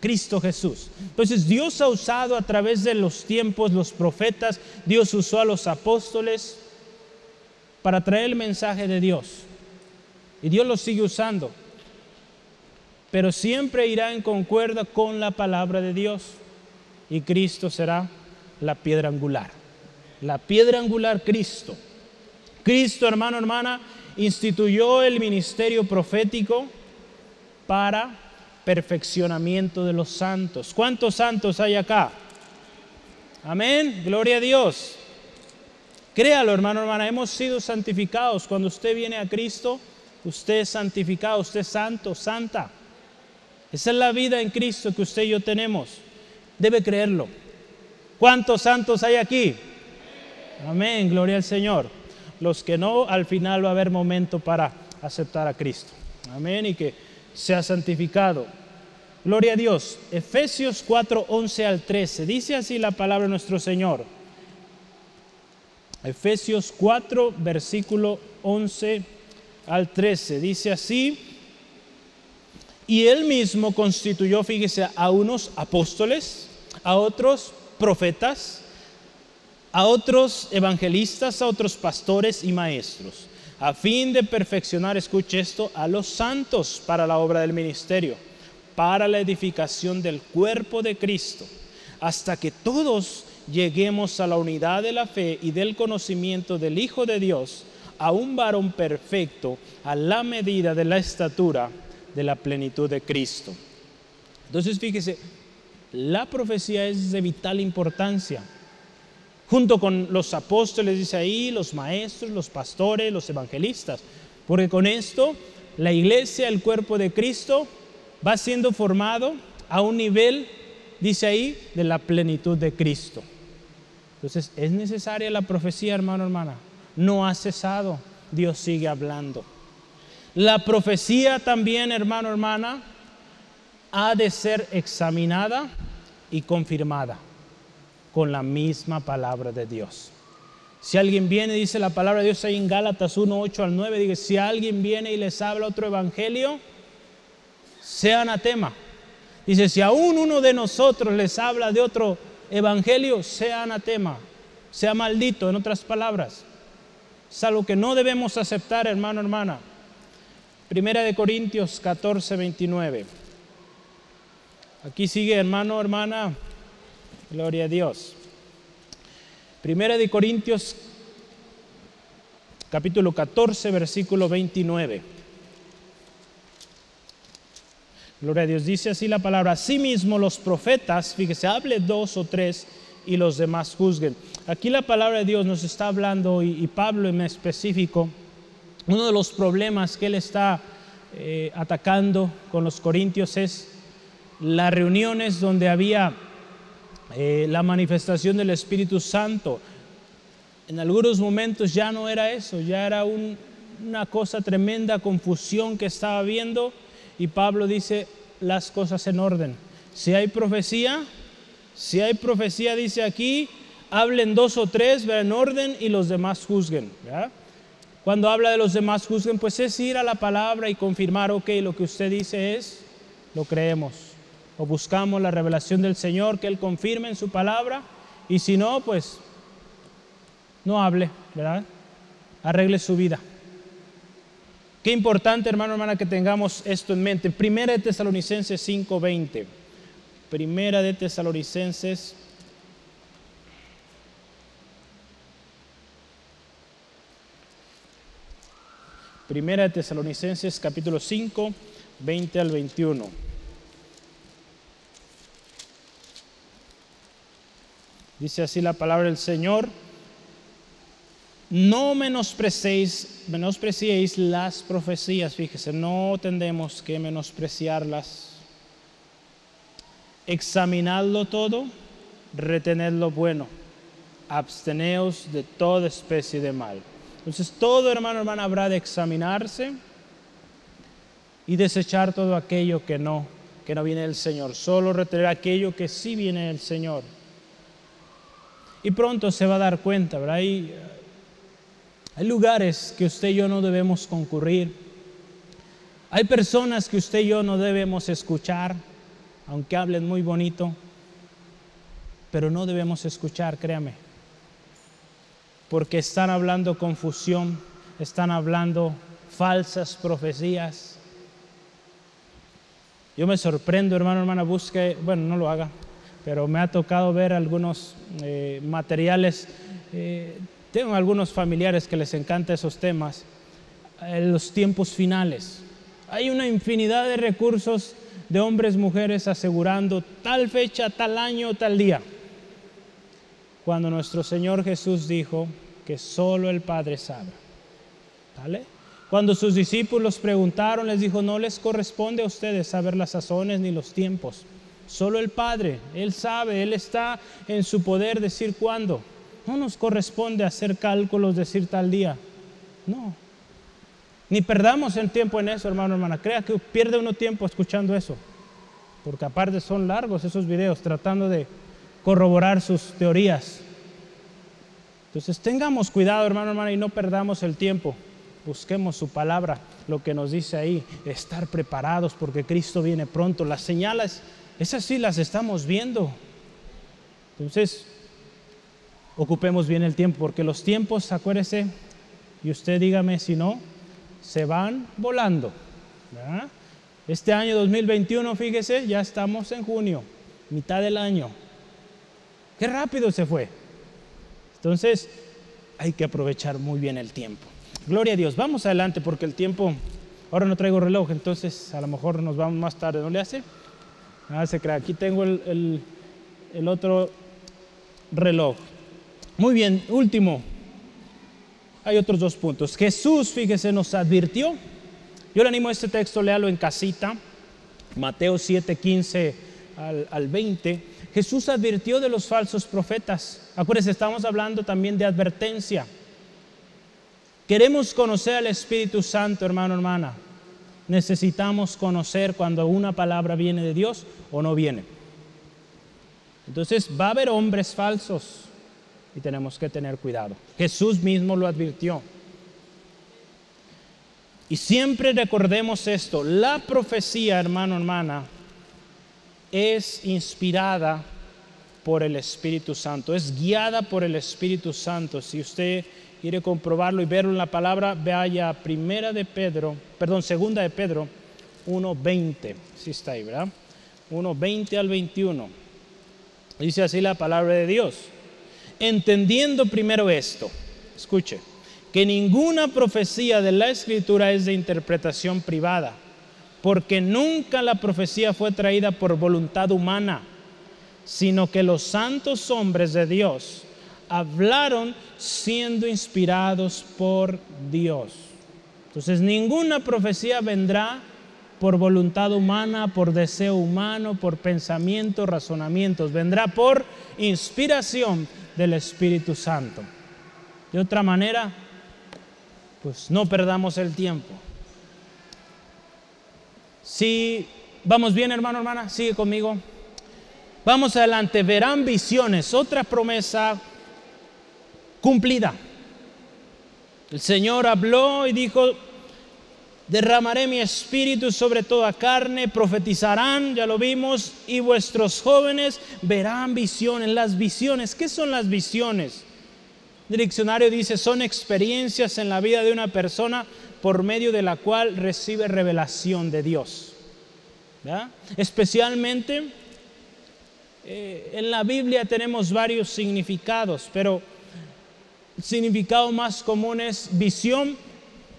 Cristo Jesús. Entonces Dios ha usado a través de los tiempos los profetas, Dios usó a los apóstoles para traer el mensaje de Dios. Y Dios los sigue usando. Pero siempre irá en concuerda con la palabra de Dios. Y Cristo será la piedra angular. La piedra angular Cristo. Cristo, hermano, hermana, instituyó el ministerio profético para perfeccionamiento de los santos. ¿Cuántos santos hay acá? Amén, gloria a Dios. Créalo, hermano, hermana, hemos sido santificados. Cuando usted viene a Cristo, usted es santificado, usted es santo, santa. Esa es la vida en Cristo que usted y yo tenemos. Debe creerlo. ¿Cuántos santos hay aquí? Amén, gloria al Señor. Los que no, al final va a haber momento para aceptar a Cristo. Amén, y que sea santificado. Gloria a Dios. Efesios 4, 11 al 13. Dice así la palabra de nuestro Señor. Efesios 4, versículo 11 al 13. Dice así. Y él mismo constituyó, fíjese, a unos apóstoles, a otros profetas, a otros evangelistas, a otros pastores y maestros, a fin de perfeccionar, escuche esto, a los santos para la obra del ministerio para la edificación del cuerpo de Cristo, hasta que todos lleguemos a la unidad de la fe y del conocimiento del Hijo de Dios, a un varón perfecto, a la medida de la estatura de la plenitud de Cristo. Entonces fíjese, la profecía es de vital importancia. Junto con los apóstoles, dice ahí, los maestros, los pastores, los evangelistas. Porque con esto la iglesia, el cuerpo de Cristo, va siendo formado a un nivel, dice ahí, de la plenitud de Cristo. Entonces, es necesaria la profecía, hermano, hermana. No ha cesado. Dios sigue hablando. La profecía también, hermano, hermana, ha de ser examinada y confirmada con la misma palabra de Dios. Si alguien viene, dice la palabra de Dios ahí en Gálatas 1, 8 al 9, dice, si alguien viene y les habla otro evangelio, sea anatema. Dice, si aún uno de nosotros les habla de otro evangelio, sea anatema, sea maldito, en otras palabras. Es algo que no debemos aceptar, hermano, hermana. Primera de Corintios 14, 29. Aquí sigue, hermano, hermana. Gloria a Dios. Primera de Corintios capítulo 14, versículo 29. Gloria a Dios. Dice así la palabra. Asimismo los profetas, fíjese, hable dos o tres y los demás juzguen. Aquí la palabra de Dios nos está hablando y, Pablo en específico, uno de los problemas que él está eh, atacando con los corintios es las reuniones donde había eh, la manifestación del Espíritu Santo. En algunos momentos ya no era eso, ya era una cosa tremenda, confusión que estaba viendo y Pablo dice las cosas en orden. Si hay profecía, si hay profecía, dice aquí, hablen dos o tres, vean en orden y los demás juzguen. Cuando habla de los demás juzguen, pues es ir a la palabra y confirmar, ok, lo que usted dice es, lo creemos. O buscamos la revelación del Señor, que Él confirme en su palabra. Y si no, pues no hable, ¿verdad? Arregle su vida. Qué importante, hermano, hermana, que tengamos esto en mente. Primera de Tesalonicenses 5:20. Primera de Tesalonicenses Primera de Tesalonicenses capítulo 5, 20 al 21. Dice así la palabra del Señor no menospreciéis, menospreciéis las profecías, fíjese, no tendemos que menospreciarlas. Examinadlo todo, retened lo bueno, absteneos de toda especie de mal. Entonces todo hermano, hermana, habrá de examinarse y desechar todo aquello que no, que no viene del Señor, solo retener aquello que sí viene del Señor. Y pronto se va a dar cuenta, ¿verdad? Hay lugares que usted y yo no debemos concurrir. Hay personas que usted y yo no debemos escuchar, aunque hablen muy bonito, pero no debemos escuchar, créame, porque están hablando confusión, están hablando falsas profecías. Yo me sorprendo, hermano, hermana, busque, bueno, no lo haga, pero me ha tocado ver algunos eh, materiales eh, tengo algunos familiares que les encanta esos temas, en los tiempos finales. Hay una infinidad de recursos de hombres, mujeres asegurando tal fecha, tal año, tal día. Cuando nuestro Señor Jesús dijo que solo el Padre sabe. ¿Vale? Cuando sus discípulos preguntaron, les dijo, no les corresponde a ustedes saber las sazones ni los tiempos. Solo el Padre, Él sabe, Él está en su poder decir cuándo. No nos corresponde hacer cálculos, decir tal día. No. Ni perdamos el tiempo en eso, hermano, hermana. Crea que pierde uno tiempo escuchando eso. Porque aparte son largos esos videos tratando de corroborar sus teorías. Entonces tengamos cuidado, hermano, hermana, y no perdamos el tiempo. Busquemos su palabra, lo que nos dice ahí, estar preparados porque Cristo viene pronto. Las señales, esas sí las estamos viendo. Entonces, ocupemos bien el tiempo, porque los tiempos, acuérdese, y usted dígame si no, se van volando. Este año 2021, fíjese, ya estamos en junio, mitad del año. Qué rápido se fue. Entonces, hay que aprovechar muy bien el tiempo. Gloria a Dios. Vamos adelante porque el tiempo, ahora no traigo reloj, entonces a lo mejor nos vamos más tarde, ¿no le hace? Nada se crea. Aquí tengo el otro reloj. Muy bien, último. Hay otros dos puntos. Jesús, fíjese, nos advirtió. Yo le animo a este texto, léalo en casita. Mateo 7, 15 al, al 20, Jesús advirtió de los falsos profetas. Acuérdense, estamos hablando también de advertencia. Queremos conocer al Espíritu Santo, hermano, hermana. Necesitamos conocer cuando una palabra viene de Dios o no viene. Entonces va a haber hombres falsos y tenemos que tener cuidado. Jesús mismo lo advirtió. Y siempre recordemos esto, la profecía, hermano, hermana, es inspirada por el Espíritu Santo, es guiada por el Espíritu Santo. Si usted quiere comprobarlo y verlo en la palabra, vaya primera de Pedro, perdón, segunda de Pedro 1.20, si está ahí, ¿verdad? 1.20 al 21. Dice así la palabra de Dios. Entendiendo primero esto, escuche, que ninguna profecía de la escritura es de interpretación privada, porque nunca la profecía fue traída por voluntad humana, sino que los santos hombres de Dios hablaron siendo inspirados por Dios. Entonces ninguna profecía vendrá por voluntad humana, por deseo humano, por pensamiento, razonamientos. Vendrá por inspiración del Espíritu Santo. De otra manera, pues no perdamos el tiempo. Si vamos bien, hermano, hermana, sigue conmigo. Vamos adelante, verán visiones, otra promesa cumplida. El Señor habló y dijo, derramaré mi espíritu sobre toda carne, profetizarán, ya lo vimos, y vuestros jóvenes verán visiones. Las visiones, ¿qué son las visiones? El diccionario dice, son experiencias en la vida de una persona por medio de la cual recibe revelación de Dios. Especialmente eh, en la Biblia tenemos varios significados, pero el significado más común es visión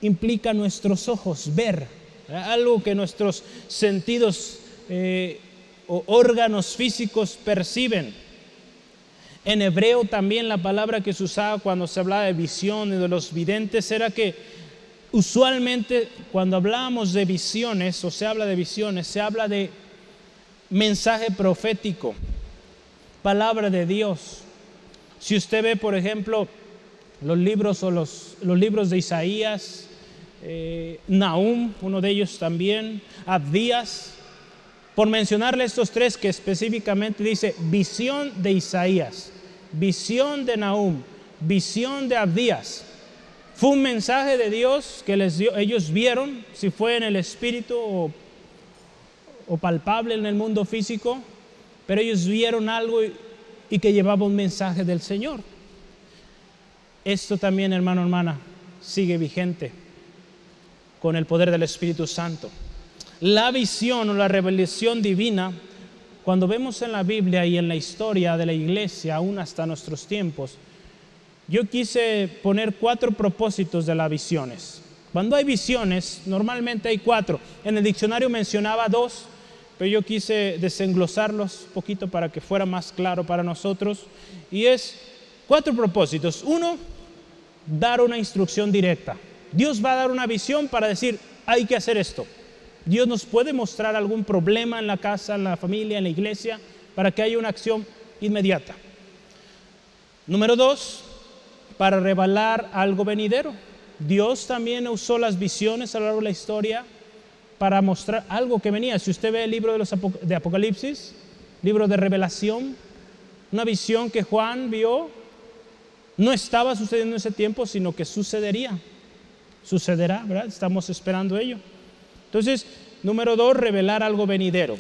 implica nuestros ojos, ver, algo que nuestros sentidos eh, o órganos físicos perciben. En hebreo también la palabra que se usaba cuando se hablaba de visión de los videntes era que usualmente cuando hablamos de visiones o se habla de visiones, se habla de mensaje profético, palabra de Dios. Si usted ve, por ejemplo, los libros o los, los libros de Isaías, eh, uno de ellos también, Abdías, por mencionarle estos tres que específicamente dice visión de Isaías, visión de Nahum, visión de Abdías. Fue un mensaje de Dios que les dio, ellos vieron, si fue en el espíritu o, o palpable en el mundo físico, pero ellos vieron algo y, y que llevaba un mensaje del Señor. Esto también, hermano, hermana, sigue vigente con el poder del Espíritu Santo. La visión o la revelación divina, cuando vemos en la Biblia y en la historia de la iglesia, aún hasta nuestros tiempos, yo quise poner cuatro propósitos de las visiones. Cuando hay visiones, normalmente hay cuatro. En el diccionario mencionaba dos, pero yo quise desenglosarlos un poquito para que fuera más claro para nosotros. Y es cuatro propósitos. Uno, dar una instrucción directa. Dios va a dar una visión para decir, hay que hacer esto. Dios nos puede mostrar algún problema en la casa, en la familia, en la iglesia, para que haya una acción inmediata. Número dos, para revelar algo venidero. Dios también usó las visiones a lo largo de la historia para mostrar algo que venía. Si usted ve el libro de, los Apocalipsis, libro de revelación, una visión que Juan vio, no estaba sucediendo en ese tiempo, sino que sucedería sucederá, ¿verdad? Estamos esperando ello. Entonces, número dos, revelar algo venidero.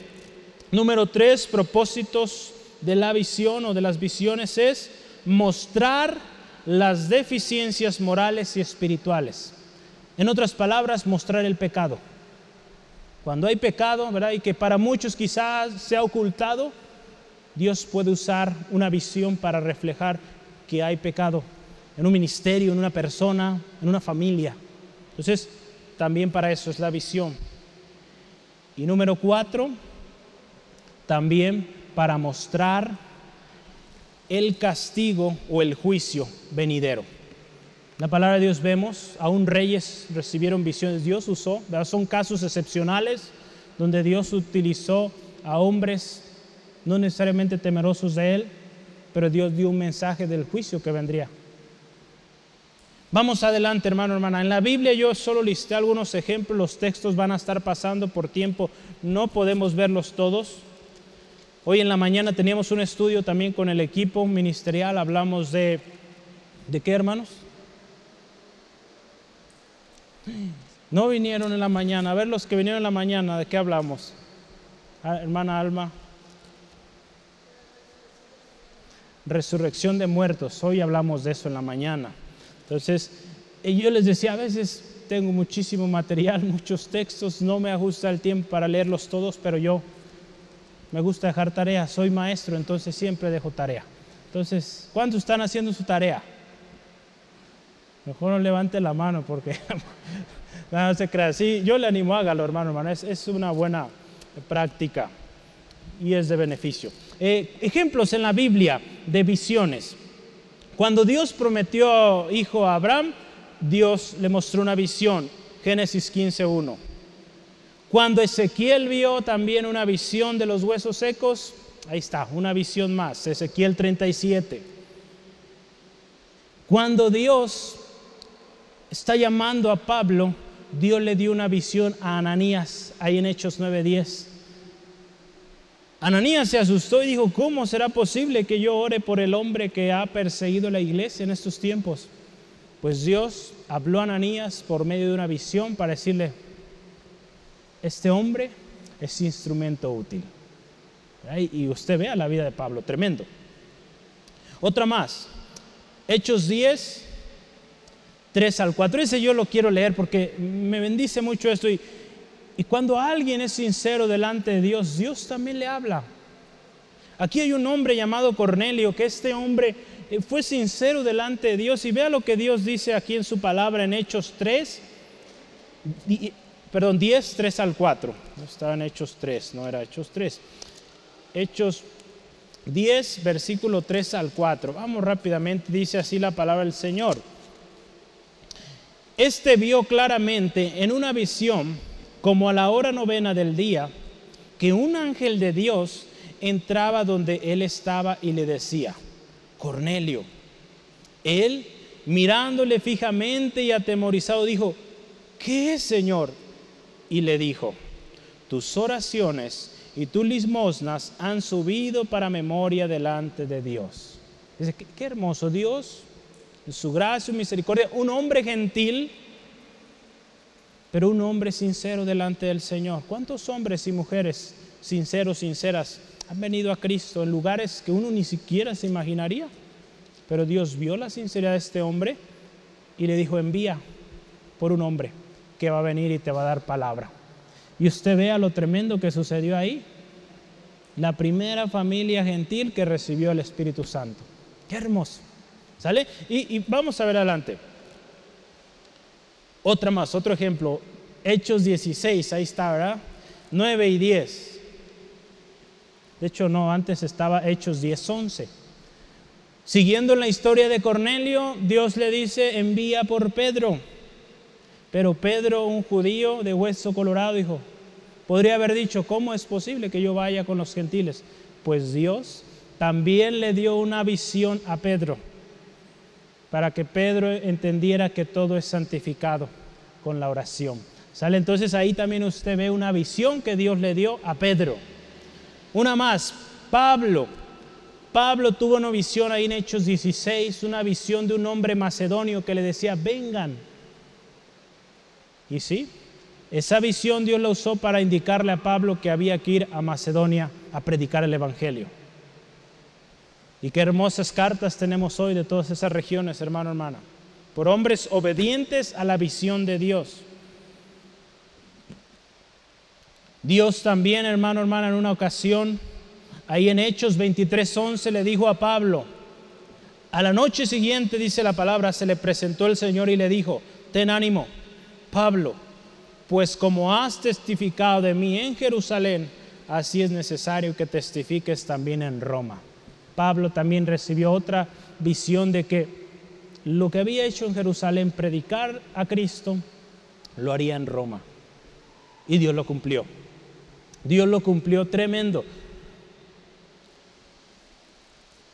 Número tres, propósitos de la visión o de las visiones es mostrar las deficiencias morales y espirituales. En otras palabras, mostrar el pecado. Cuando hay pecado, ¿verdad? Y que para muchos quizás se ha ocultado, Dios puede usar una visión para reflejar que hay pecado en un ministerio, en una persona, en una familia. Entonces, también para eso es la visión. Y número cuatro, también para mostrar el castigo o el juicio venidero. La palabra de Dios vemos, aún reyes recibieron visiones, Dios usó, son casos excepcionales donde Dios utilizó a hombres no necesariamente temerosos de Él, pero Dios dio un mensaje del juicio que vendría. Vamos adelante, hermano, hermana. En la Biblia yo solo listé algunos ejemplos, los textos van a estar pasando por tiempo, no podemos verlos todos. Hoy en la mañana teníamos un estudio también con el equipo ministerial, hablamos de, ¿de qué hermanos? No vinieron en la mañana, a ver los que vinieron en la mañana, ¿de qué hablamos? Ah, hermana Alma. Resurrección de muertos, hoy hablamos de eso en la mañana. Entonces, yo les decía, a veces tengo muchísimo material, muchos textos, no me ajusta el tiempo para leerlos todos, pero yo me gusta dejar tarea, soy maestro, entonces siempre dejo tarea. Entonces, ¿cuántos están haciendo su tarea? Mejor no levante la mano porque no, se crea. Sí, yo le animo, hágalo, hermano, hermano. Es, es una buena práctica y es de beneficio. Eh, ejemplos en la Biblia de visiones. Cuando Dios prometió hijo a Abraham, Dios le mostró una visión, Génesis 15.1. Cuando Ezequiel vio también una visión de los huesos secos, ahí está, una visión más, Ezequiel 37. Cuando Dios está llamando a Pablo, Dios le dio una visión a Ananías, ahí en Hechos 9.10. Ananías se asustó y dijo, ¿cómo será posible que yo ore por el hombre que ha perseguido la iglesia en estos tiempos? Pues Dios habló a Ananías por medio de una visión para decirle, este hombre es instrumento útil. Y usted vea la vida de Pablo, tremendo. Otra más, Hechos 10, 3 al 4. Ese yo lo quiero leer porque me bendice mucho esto y y cuando alguien es sincero delante de Dios, Dios también le habla. Aquí hay un hombre llamado Cornelio, que este hombre eh, fue sincero delante de Dios. Y vea lo que Dios dice aquí en su palabra en Hechos 3, perdón, 10, 3 al 4. No estaba en Hechos 3, no era Hechos 3. Hechos 10, versículo 3 al 4. Vamos rápidamente, dice así la palabra del Señor. Este vio claramente en una visión como a la hora novena del día, que un ángel de Dios entraba donde él estaba y le decía, Cornelio, él mirándole fijamente y atemorizado dijo, ¿qué es, Señor? Y le dijo, tus oraciones y tus limosnas han subido para memoria delante de Dios. Dice, qué, hermoso Dios, en su gracia y misericordia, un hombre gentil, pero un hombre sincero delante del Señor. ¿Cuántos hombres y mujeres sinceros, sinceras, han venido a Cristo en lugares que uno ni siquiera se imaginaría? Pero Dios vio la sinceridad de este hombre y le dijo, envía por un hombre que va a venir y te va a dar palabra. Y usted vea lo tremendo que sucedió ahí. La primera familia gentil que recibió el Espíritu Santo. Qué hermoso. ¿Sale? Y, y vamos a ver adelante. Otra más, otro ejemplo, Hechos 16, ahí está, ¿verdad? 9 y 10. De hecho, no, antes estaba Hechos 10, 11. Siguiendo la historia de Cornelio, Dios le dice, envía por Pedro. Pero Pedro, un judío de hueso colorado, dijo, podría haber dicho, ¿cómo es posible que yo vaya con los gentiles? Pues Dios también le dio una visión a Pedro para que Pedro entendiera que todo es santificado con la oración. ¿Sale? Entonces ahí también usted ve una visión que Dios le dio a Pedro. Una más, Pablo. Pablo tuvo una visión ahí en Hechos 16, una visión de un hombre macedonio que le decía, vengan. Y sí, esa visión Dios la usó para indicarle a Pablo que había que ir a Macedonia a predicar el Evangelio. Y qué hermosas cartas tenemos hoy de todas esas regiones, hermano, hermana. Por hombres obedientes a la visión de Dios. Dios también, hermano, hermana, en una ocasión, ahí en Hechos 23:11 le dijo a Pablo, a la noche siguiente, dice la palabra, se le presentó el Señor y le dijo, ten ánimo, Pablo, pues como has testificado de mí en Jerusalén, así es necesario que testifiques también en Roma. Pablo también recibió otra visión de que lo que había hecho en Jerusalén, predicar a Cristo, lo haría en Roma. Y Dios lo cumplió. Dios lo cumplió tremendo.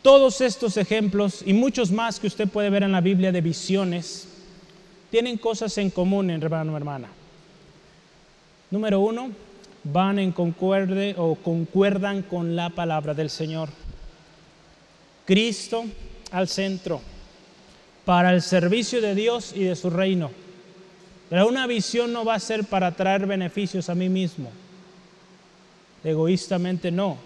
Todos estos ejemplos y muchos más que usted puede ver en la Biblia de visiones tienen cosas en común, hermano, hermana. Número uno, van en concuerde o concuerdan con la palabra del Señor. Cristo al centro, para el servicio de Dios y de su reino. Pero una visión no va a ser para traer beneficios a mí mismo. Egoístamente no.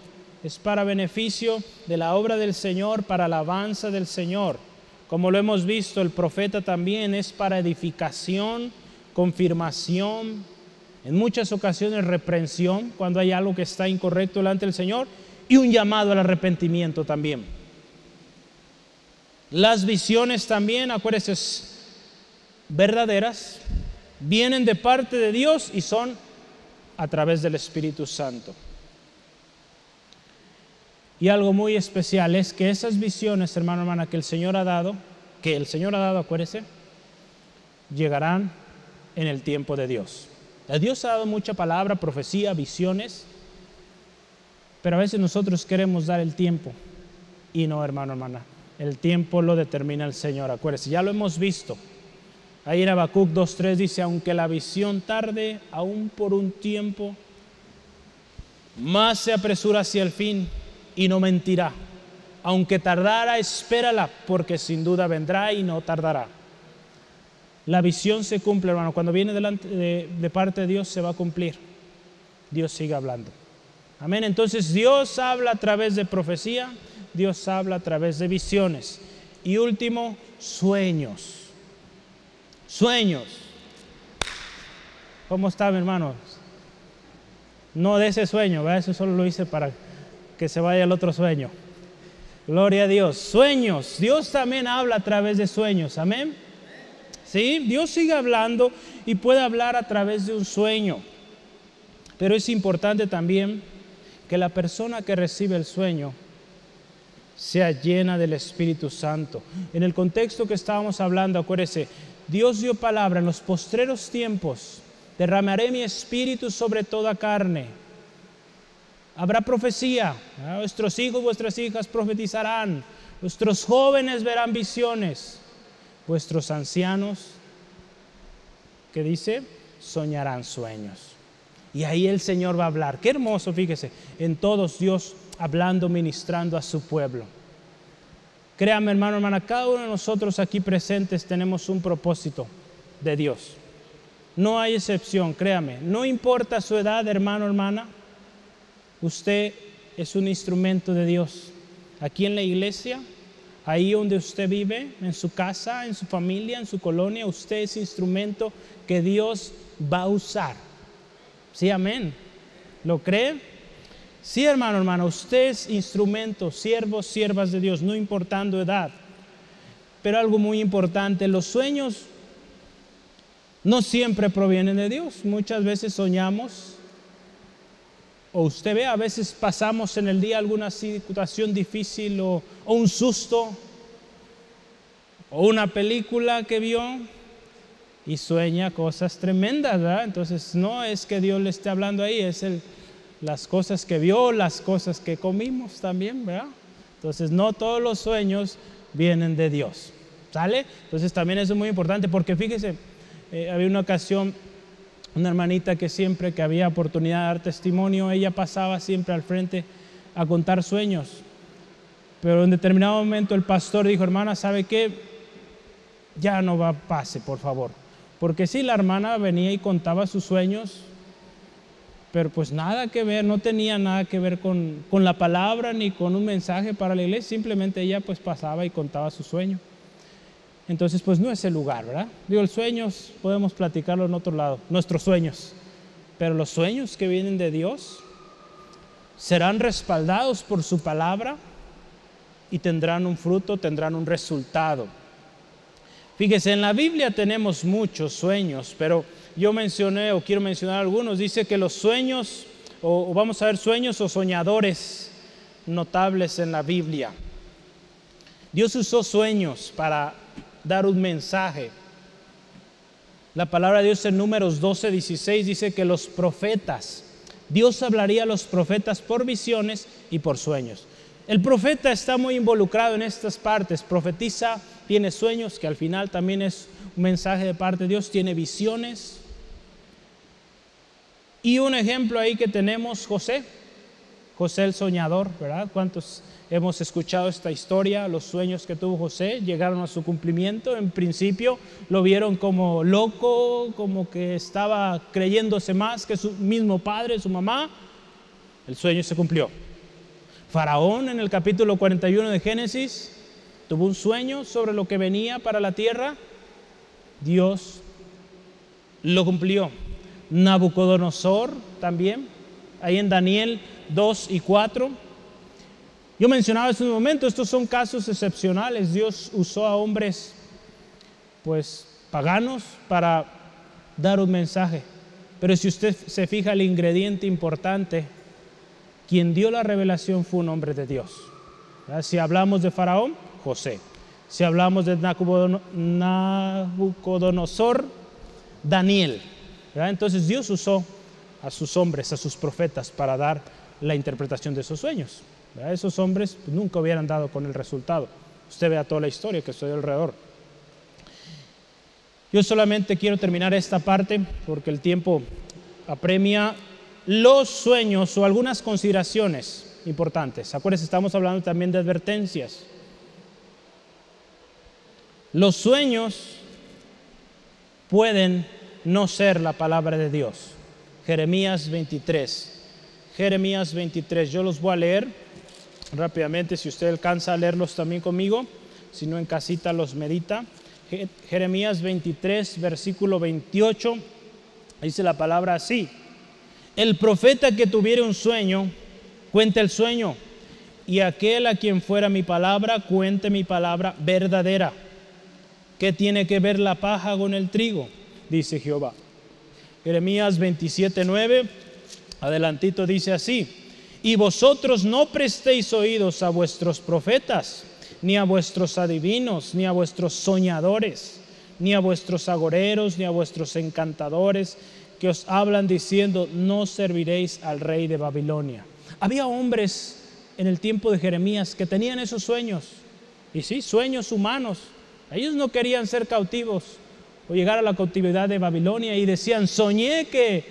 Es para beneficio de la obra del Señor, para alabanza del Señor. Como lo hemos visto, el profeta también es para edificación, confirmación, en muchas ocasiones reprensión cuando hay algo que está incorrecto delante del Señor y un llamado al arrepentimiento también. Las visiones también, acuérdense, verdaderas, vienen de parte de Dios y son a través del Espíritu Santo. Y algo muy especial es que esas visiones, hermano, hermana, que el Señor ha dado, que el Señor ha dado, acuérdese, llegarán en el tiempo de Dios. Dios ha dado mucha palabra, profecía, visiones, pero a veces nosotros queremos dar el tiempo y no, hermano, hermana. El tiempo lo determina el Señor, acuérdese, ya lo hemos visto. Ahí en Habacuc 2.3 dice, aunque la visión tarde, aún por un tiempo, más se apresura hacia el fin y no mentirá. Aunque tardara, espérala, porque sin duda vendrá y no tardará. La visión se cumple, hermano. Cuando viene delante de, parte de Dios, se va a cumplir. Dios sigue hablando. Amén. Entonces Dios habla a través de profecía, Dios habla a través de visiones. Y último, sueños. Sueños. ¿Cómo está, mi hermano? No de ese sueño, ¿verdad? eso solo lo hice para que se vaya al otro sueño. Gloria a Dios. Sueños. Dios también habla a través de sueños. Amén. ¿Sí? Dios sigue hablando y puede hablar a través de un sueño. Pero es importante también que la persona que recibe el sueño sea llena del Espíritu Santo. En el contexto que estábamos hablando, acuérdese, Dios dio palabra en los postreros tiempos. Derramaré mi espíritu sobre toda carne. Habrá profecía. Vuestros hijos, vuestras hijas profetizarán. Vuestros jóvenes verán visiones vuestros ancianos, que dice, soñarán sueños. Y ahí el Señor va a hablar. Qué hermoso, fíjese, en todos Dios hablando, ministrando a su pueblo. Créame, hermano, hermana, cada uno de nosotros aquí presentes tenemos un propósito de Dios. No hay excepción, créame. No importa su edad, hermano, hermana, usted es un instrumento de Dios. Aquí en la iglesia Ahí donde usted vive, en su casa, en su familia, en su colonia, usted es instrumento que Dios va a usar. Sí, amén. ¿Lo cree? Sí, hermano, hermano, usted es instrumento, siervos, siervas de Dios, no importando edad. Pero algo muy importante, los sueños no siempre provienen de Dios. Muchas veces soñamos o usted ve, a veces pasamos en el día alguna situación difícil o, un susto o una película que vio y sueña cosas tremendas, ¿verdad? Entonces no es que Dios le esté hablando ahí, es el, las cosas que vio, las cosas que comimos también, ¿verdad? Entonces no todos los sueños vienen de Dios, ¿sale? Entonces también eso es muy importante porque fíjese, eh, había una ocasión una hermanita que siempre que había oportunidad de dar testimonio, ella pasaba siempre al frente a contar sueños. Pero en determinado momento el pastor dijo, hermana, ¿sabe qué? Ya no va, pase, por favor. Porque sí, la hermana venía y contaba sus sueños, pero pues nada que ver, no tenía nada que ver con, con la palabra ni con un mensaje para la iglesia, simplemente ella pues pasaba y contaba sus sueños. Entonces, pues no es el lugar, ¿verdad? Digo, los sueños podemos platicarlo en otro lado, nuestros sueños. Pero los sueños que vienen de Dios serán respaldados por su palabra y tendrán un fruto, tendrán un resultado. Fíjese, en la Biblia tenemos muchos sueños, pero yo mencioné o quiero mencionar algunos. Dice que los sueños, o, vamos a ver sueños o soñadores notables en la Biblia. Dios usó sueños para dar un mensaje. La palabra de Dios en números 12, 16 dice que los profetas, Dios hablaría a los profetas por visiones y por sueños. El profeta está muy involucrado en estas partes, profetiza, tiene sueños, que al final también es un mensaje de parte de Dios, tiene visiones. Y un ejemplo ahí que tenemos, José, José el soñador, ¿verdad? ¿Cuántos hemos escuchado esta historia? Los sueños que tuvo José llegaron a su cumplimiento. En principio lo vieron como loco, como que estaba creyéndose más que su mismo padre, su mamá. El sueño se cumplió. Faraón en el capítulo 41 de Génesis tuvo un sueño sobre lo que venía para la tierra. Dios lo cumplió. Nabucodonosor también, ahí en Daniel 2 y 4. Yo mencionaba hace un momento, estos son casos excepcionales. Dios usó a hombres, pues, paganos para dar un mensaje. Pero si usted se fija el ingrediente importante, quien dio la revelación fue un hombre de Dios. Si hablamos de Faraón, José. Si hablamos de Nabucodonosor, Daniel. Entonces Dios usó a sus hombres, a sus profetas, para dar la interpretación de esos sueños. Esos hombres nunca hubieran dado con el resultado. Usted vea toda la historia que estoy alrededor. Yo solamente quiero terminar esta parte porque el tiempo apremia los sueños o algunas consideraciones importantes. Acuérdense, estamos hablando también de advertencias. Los sueños pueden no ser la palabra de Dios. Jeremías 23. Jeremías 23. Yo los voy a leer rápidamente, si usted alcanza a leerlos también conmigo, si no en casita los medita. Jeremías 23, versículo 28, dice la palabra así. El profeta que tuviera un sueño, cuente el sueño, y aquel a quien fuera mi palabra, cuente mi palabra verdadera. ¿Qué tiene que ver la paja con el trigo? Dice Jehová. Jeremías 27:9, adelantito dice así, y vosotros no prestéis oídos a vuestros profetas, ni a vuestros adivinos, ni a vuestros soñadores, ni a vuestros agoreros, ni a vuestros encantadores, que os hablan diciendo, no serviréis al rey de Babilonia. Había hombres en el tiempo de Jeremías que tenían esos sueños, y sí, sueños humanos. Ellos no querían ser cautivos, o llegar a la cautividad de Babilonia y decían, soñé que,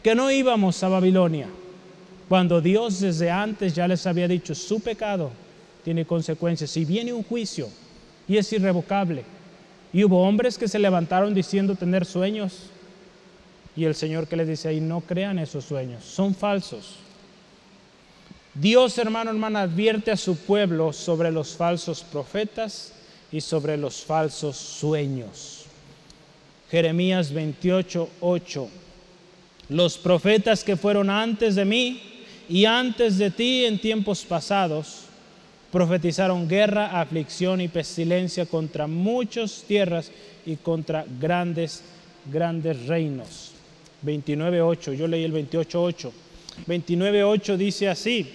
que no íbamos a Babilonia, cuando Dios desde antes ya les había dicho, su pecado tiene consecuencias y viene un juicio y es irrevocable. Y hubo hombres que se levantaron diciendo tener sueños y el Señor que les dice ahí, no crean esos sueños, son falsos. Dios, hermano, hermana, advierte a su pueblo sobre los falsos profetas y sobre los falsos sueños. Jeremías 28, 8. Los profetas que fueron antes de mí y antes de ti en tiempos pasados profetizaron guerra, aflicción y pestilencia contra muchas tierras y contra grandes, grandes reinos. 29.8, yo leí el 28.8. 29.8 dice así,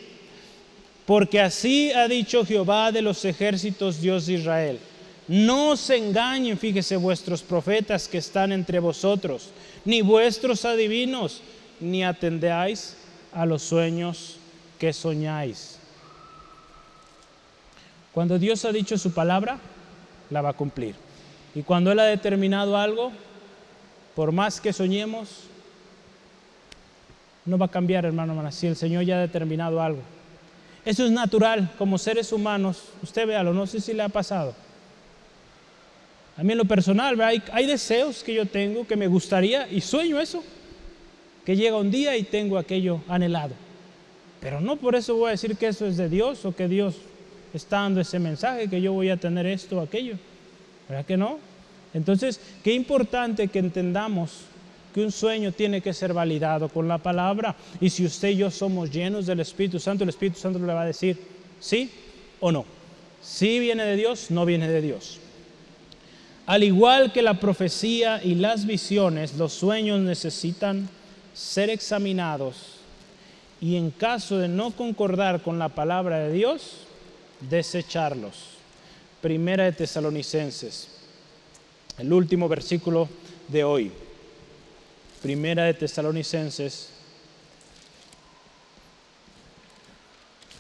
porque así ha dicho Jehová de los ejércitos, Dios de Israel no se engañen, fíjese, vuestros profetas que están entre vosotros, ni vuestros adivinos, ni atendáis a los sueños que soñáis. Cuando Dios ha dicho su palabra, la va a cumplir. Y cuando Él ha determinado algo, por más que soñemos, no va a cambiar, hermano, si el Señor ya ha determinado algo. Eso es natural, como seres humanos. Usted véalo, no sé si le ha pasado a mí en lo personal, hay, hay deseos que yo tengo que me gustaría y sueño eso, que llega un día y tengo aquello anhelado. Pero no por eso voy a decir que eso es de Dios o que Dios está dando ese mensaje, que yo voy a tener esto o aquello. ¿Verdad que no? Entonces, qué importante que entendamos que un sueño tiene que ser validado con la palabra. Y si usted y yo somos llenos del Espíritu Santo, el Espíritu Santo le va a decir sí o no. Si viene de Dios, no viene de Dios. Al igual que la profecía y las visiones, los sueños necesitan ser examinados y en caso de no concordar con la palabra de Dios, desecharlos. Primera de Tesalonicenses, el último versículo de hoy. Primera de Tesalonicenses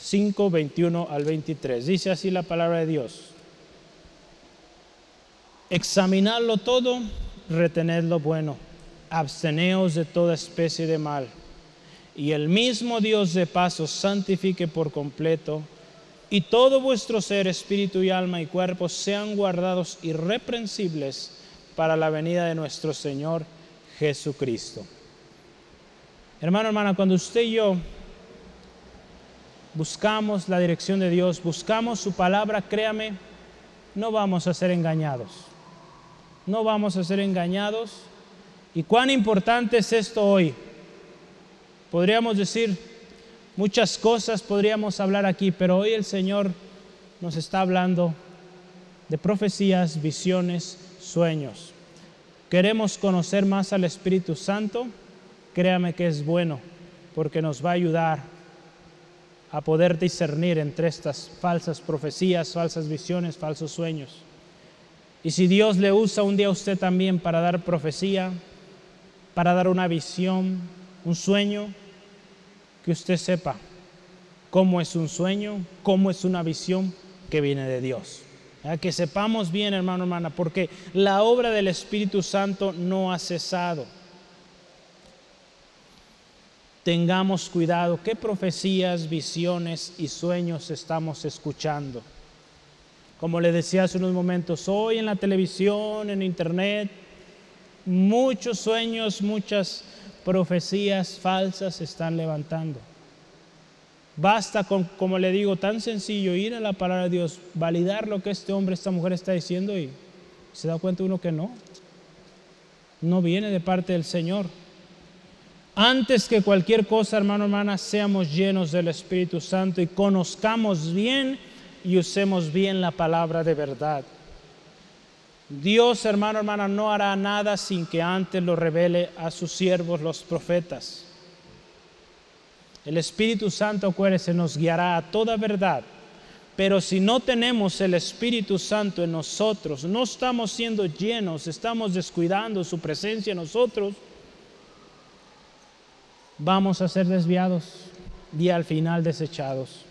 5, 21 al 23. Dice así la palabra de Dios. Examinadlo todo, retened lo bueno, absteneos de toda especie de mal. Y el mismo Dios de paso santifique por completo, y todo vuestro ser, espíritu y alma y cuerpo sean guardados irreprensibles para la venida de nuestro Señor Jesucristo. Hermano, hermana, cuando usted y yo buscamos la dirección de Dios, buscamos su palabra, créame, no vamos a ser engañados. No vamos a ser engañados. ¿Y cuán importante es esto hoy? Podríamos decir muchas cosas, podríamos hablar aquí, pero hoy el Señor nos está hablando de profecías, visiones, sueños. Queremos conocer más al Espíritu Santo, créame que es bueno, porque nos va a ayudar a poder discernir entre estas falsas profecías, falsas visiones, falsos sueños. Y si Dios le usa un día a usted también para dar profecía, para dar una visión, un sueño, que usted sepa cómo es un sueño, cómo es una visión que viene de Dios. Que sepamos bien, hermano, hermana, porque la obra del Espíritu Santo no ha cesado tengamos cuidado qué profecías, visiones y sueños estamos escuchando. Como le decía hace unos momentos, hoy en la televisión, en internet, muchos sueños, muchas profecías falsas se están levantando. Basta con, como le digo, tan sencillo ir a la palabra de Dios, validar lo que este hombre, esta mujer está diciendo y se da cuenta uno que no. No viene de parte del Señor. Antes que cualquier cosa, hermano, hermana, seamos llenos del Espíritu Santo y conozcamos bien y usemos bien la palabra de verdad. Dios, hermano, hermana, no hará nada sin que antes lo revele a sus siervos, los profetas. El Espíritu Santo, acuérdese, nos guiará a toda verdad. Pero si no tenemos el Espíritu Santo en nosotros, no estamos siendo llenos, estamos descuidando su presencia en nosotros, vamos a ser desviados y al final desechados.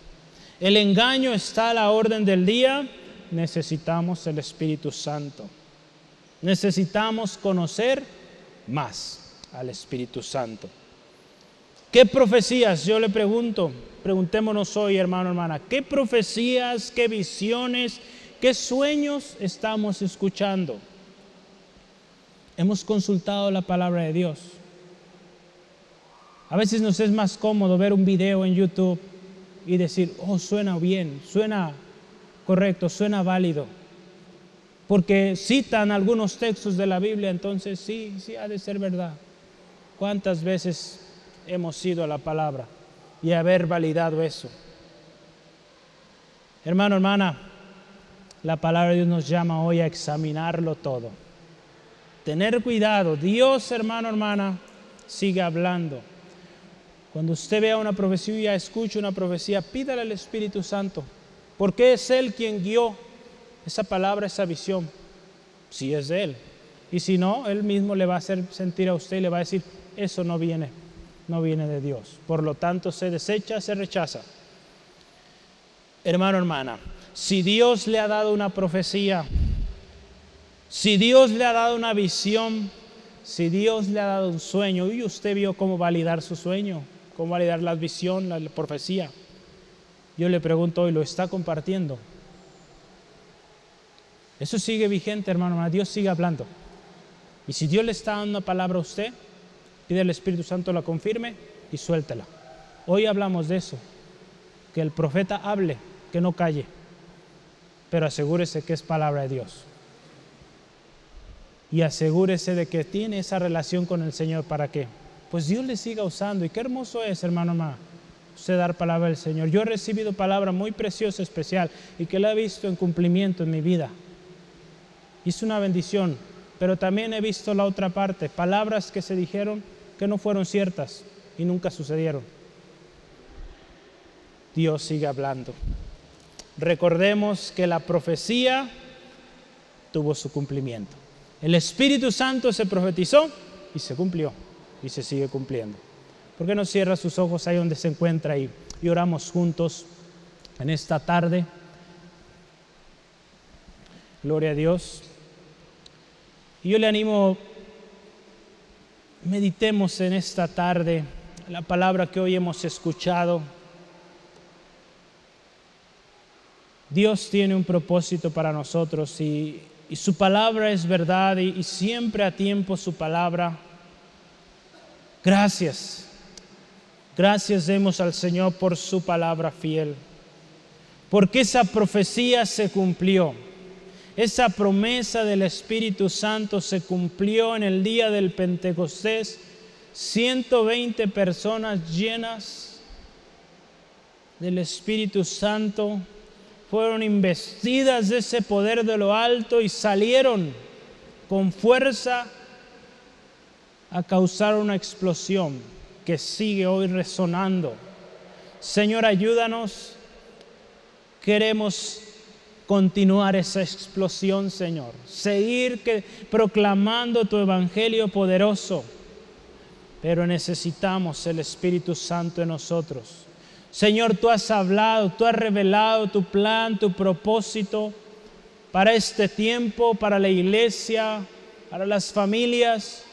El engaño está a la orden del día, necesitamos el Espíritu Santo. Necesitamos conocer más al Espíritu Santo. ¿Qué profecías? Yo le pregunto, preguntémonos hoy, hermano, hermana, ¿qué profecías, qué visiones, qué sueños estamos escuchando? Hemos consultado la palabra de Dios. A veces nos es más cómodo ver un video en YouTube y decir, oh, suena bien, suena correcto, suena válido. Porque citan algunos textos de la Biblia, entonces sí, sí ha de ser verdad. ¿Cuántas veces hemos ido a la palabra y haber validado eso? Hermano, hermana, la palabra de Dios nos llama hoy a examinarlo todo. Tener cuidado. Dios, hermano, hermana, sigue hablando. Cuando usted vea una profecía, escuche una profecía, pídale al Espíritu Santo, porque es Él quien guió esa palabra, esa visión, si es Él. Y si no, Él mismo le va a hacer sentir a usted y le va a decir, eso no viene, no viene de Dios. Por lo tanto, se desecha, se rechaza. Hermano, hermana, si Dios le ha dado una profecía, si Dios le ha dado una visión, si Dios le ha dado un sueño, y usted vio cómo validar su sueño, cómo validar la visión, la profecía. Yo le pregunto hoy, ¿lo está compartiendo? Eso sigue vigente, hermano. Dios sigue hablando. Y si Dios le está dando una palabra a usted, pide al Espíritu Santo la confirme y suéltela. Hoy hablamos de eso. Que el profeta hable, que no calle. Pero asegúrese que es palabra de Dios. Y asegúrese de que tiene esa relación con el Señor para que pues Dios le siga usando. Y qué hermoso es, hermano, hermano, usted dar palabra del Señor. Yo he recibido palabra muy preciosa, especial, y que la he visto en cumplimiento en mi vida. Es una bendición, pero también he visto la otra parte, palabras que se dijeron que no fueron ciertas y nunca sucedieron. Dios sigue hablando. Recordemos que la profecía tuvo su cumplimiento. El Espíritu Santo se profetizó y se cumplió y se sigue cumpliendo. ¿Por qué no cierra sus ojos ahí donde se encuentra y, oramos juntos en esta tarde. Gloria a Dios. Y yo le animo, meditemos en esta tarde la palabra que hoy hemos escuchado. Dios tiene un propósito para nosotros y, su palabra es verdad y siempre a tiempo su palabra. Gracias. Gracias demos al Señor por su palabra fiel. Porque esa profecía se cumplió. Esa promesa del Espíritu Santo se cumplió en el día del Pentecostés. 120 personas llenas del Espíritu Santo fueron investidas de ese poder de lo alto y salieron con fuerza a causar una explosión que sigue hoy resonando. Señor, ayúdanos. Queremos continuar esa explosión, Señor. Seguir proclamando tu evangelio poderoso. Pero necesitamos el Espíritu Santo en nosotros. Señor, tú has hablado, tú has revelado tu plan, tu propósito para este tiempo, para la iglesia, para las familias.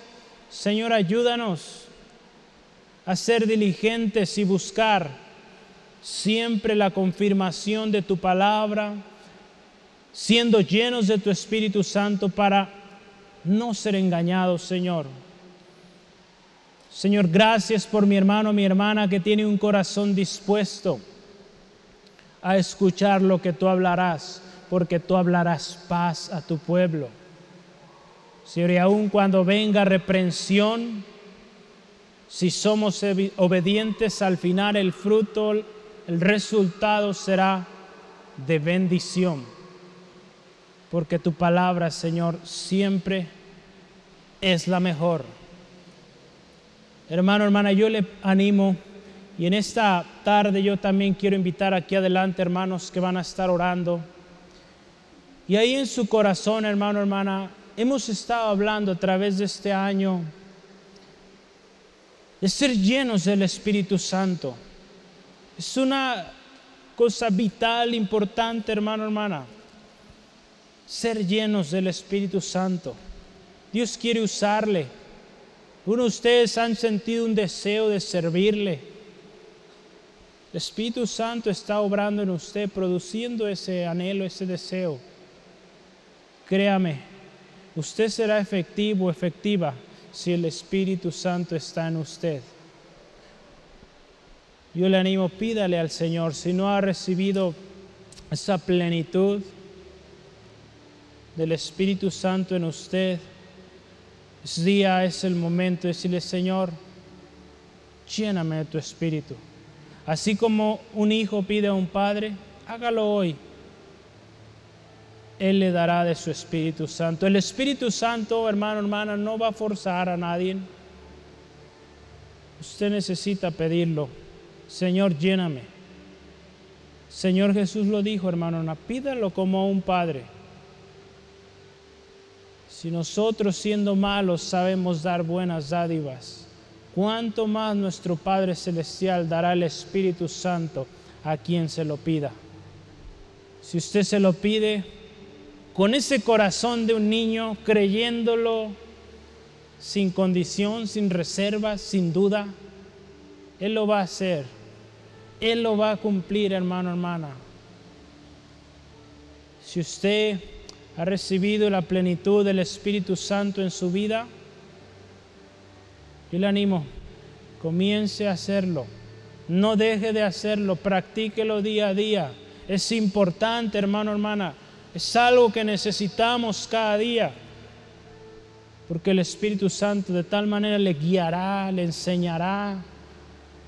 Señor, ayúdanos a ser diligentes y buscar siempre la confirmación de tu palabra, siendo llenos de tu Espíritu Santo para no ser engañados, Señor. Señor, gracias por mi hermano, mi hermana que tiene un corazón dispuesto a escuchar lo que tú hablarás, porque tú hablarás paz a tu pueblo. Señor, y aun cuando venga reprensión, si somos obedientes al final, el fruto, el resultado será de bendición porque tu palabra, Señor, siempre es la mejor. Hermano, hermana, yo le animo y en esta tarde yo también quiero invitar aquí adelante hermanos que van a estar orando. Y ahí en su corazón, hermano, hermana, hemos estado hablando a través de este año de ser llenos del Espíritu Santo. Es una cosa vital, importante, hermano, hermana ser llenos del Espíritu Santo. Dios quiere usarle. Uno de ustedes han sentido un deseo de servirle. El Espíritu Santo está obrando en usted, produciendo ese anhelo, ese deseo. Créame, usted será efectivo, efectiva, si el Espíritu Santo está en usted. Yo le animo, pídale al Señor, si no ha recibido esa plenitud, del Espíritu Santo en usted, es día, es el momento de decirle, Señor, lléname de tu Espíritu. Así como un hijo pide a un padre, hágalo hoy. Él le dará de su Espíritu Santo. El Espíritu Santo, hermano, hermana, no va a forzar a nadie. Usted necesita pedirlo. Señor, lléname. Señor Jesús lo dijo, hermano, pídalo como a un padre. Si nosotros siendo malos sabemos dar buenas dádivas, ¿cuánto más nuestro Padre Celestial dará el Espíritu Santo a quien se lo pida? Si usted se lo pide con ese corazón de un niño, creyéndolo sin condición, sin reserva, sin duda, Él lo va a hacer. Él lo va a cumplir, hermano, hermana. Si usted ha recibido la plenitud del Espíritu Santo en su vida, yo le animo, comience a hacerlo. No deje de hacerlo, practíquelo día a día. Es importante, hermano, hermana. Es algo que necesitamos cada día. Porque el Espíritu Santo de tal manera le guiará, le enseñará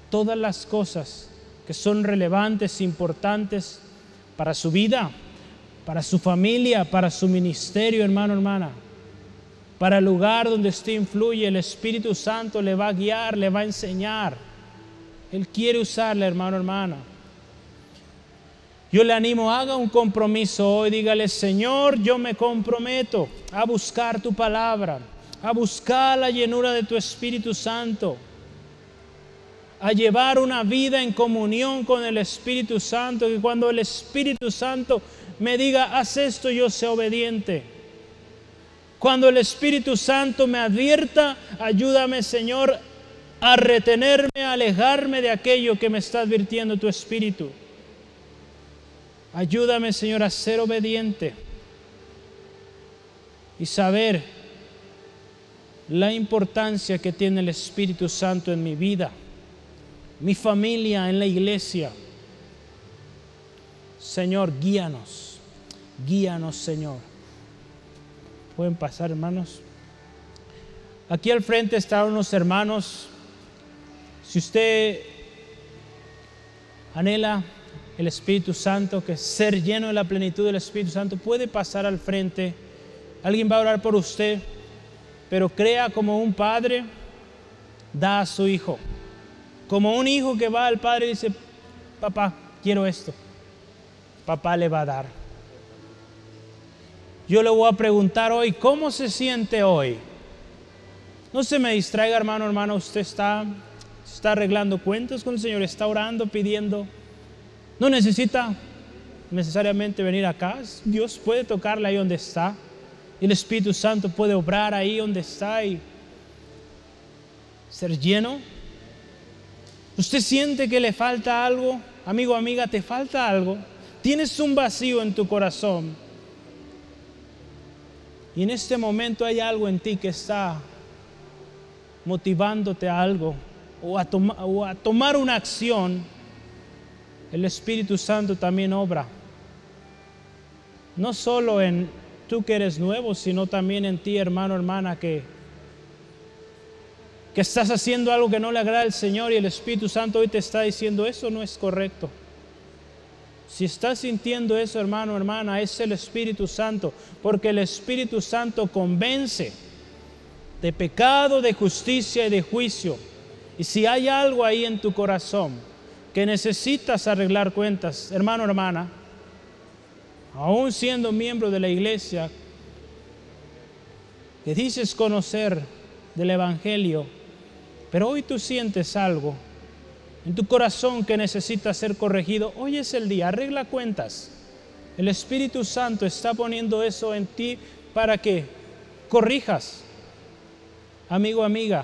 todas las cosas que son relevantes, importantes para su vida, para su familia, para su ministerio, hermano, hermana. Para el lugar donde usted influye, el Espíritu Santo le va a guiar, le va a enseñar. Él quiere usarle, hermano, hermana. Yo le animo, haga un compromiso hoy, dígale, Señor, yo me comprometo a buscar tu palabra, a buscar la llenura de tu Espíritu Santo, a llevar una vida en comunión con el Espíritu Santo, que cuando el Espíritu Santo me diga, haz esto, yo sea obediente. Cuando el Espíritu Santo me advierta, ayúdame Señor a retenerme, a alejarme de aquello que me está advirtiendo tu Espíritu. Ayúdame Señor a ser obediente y saber la importancia que tiene el Espíritu Santo en mi vida, mi familia, en la iglesia. Señor, guíanos, guíanos Señor. Pueden pasar hermanos. Aquí al frente están unos hermanos. Si usted anhela el Espíritu Santo, que ser lleno de la plenitud del Espíritu Santo, puede pasar al frente. Alguien va a orar por usted, pero crea como un padre da a su hijo. Como un hijo que va al padre y dice, papá, quiero esto. Papá le va a dar. Yo le voy a preguntar hoy, ¿cómo se siente hoy? No se me distraiga, hermano, hermano, usted está, está arreglando cuentas con el Señor, está orando, pidiendo. No necesita necesariamente venir acá. Dios puede tocarle ahí donde está. El Espíritu Santo puede obrar ahí donde está y ser lleno. ¿Usted siente que le falta algo? Amigo, amiga, ¿te falta algo? Tienes un vacío en tu corazón. Y en este momento hay algo en ti que está motivándote a algo o a, o a tomar una acción el Espíritu Santo también obra. No solo en tú que eres nuevo, sino también en ti, hermano, hermana, que, que estás haciendo algo que no le agrada al Señor y el Espíritu Santo hoy te está diciendo, eso no es correcto. Si estás sintiendo eso, hermano, hermana, es el Espíritu Santo, porque el Espíritu Santo convence de pecado, de justicia y de juicio. Y si hay algo ahí en tu corazón, que necesitas arreglar cuentas, hermano, hermana, aún siendo miembro de la iglesia, que dices conocer del Evangelio, pero hoy tú sientes algo en tu corazón que necesita ser corregido, hoy es el día, arregla cuentas. El Espíritu Santo está poniendo eso en ti para que corrijas. Amigo, amiga,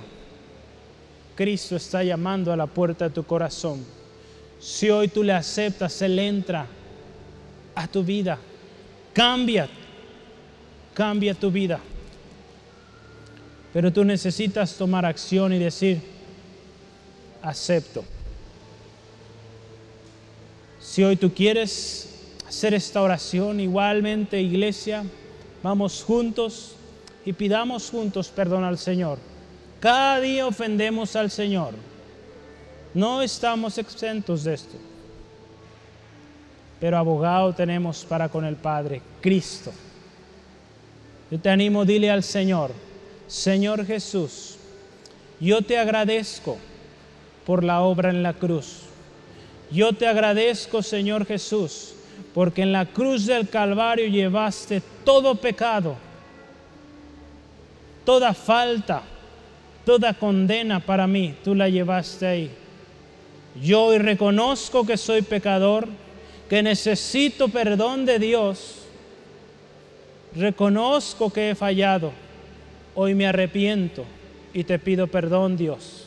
Cristo está llamando a la puerta de tu corazón si hoy tú le aceptas, Él entra a tu vida. Cambia, cambia tu vida. Pero tú necesitas tomar acción y decir, acepto. Si hoy tú quieres hacer esta oración, igualmente iglesia, vamos juntos y pidamos juntos perdón al Señor. Cada día ofendemos al Señor. No estamos exentos de esto. Pero abogado tenemos para con el Padre, Cristo. Yo te animo, dile al Señor, Señor Jesús, yo te agradezco por la obra en la cruz. Yo te agradezco, Señor Jesús, porque en la cruz del Calvario llevaste todo pecado, toda falta, toda condena para mí, tú la llevaste ahí. Yo hoy reconozco que soy pecador, que necesito perdón de Dios. Reconozco que he fallado. Hoy me arrepiento y te pido perdón, Dios.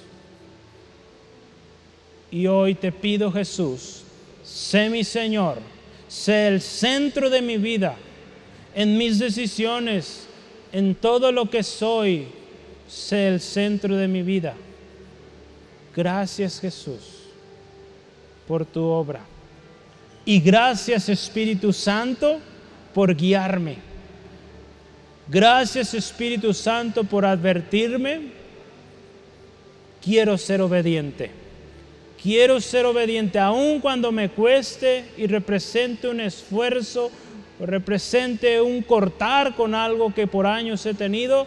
Y hoy te pido, Jesús, sé mi Señor, sé el centro de mi vida, en mis decisiones, en todo lo que soy, sé el centro de mi vida. Gracias, Jesús por tu obra. Y gracias Espíritu Santo por guiarme. Gracias Espíritu Santo por advertirme. Quiero ser obediente. Quiero ser obediente aun cuando me cueste y represente un esfuerzo o represente un cortar con algo que por años he tenido.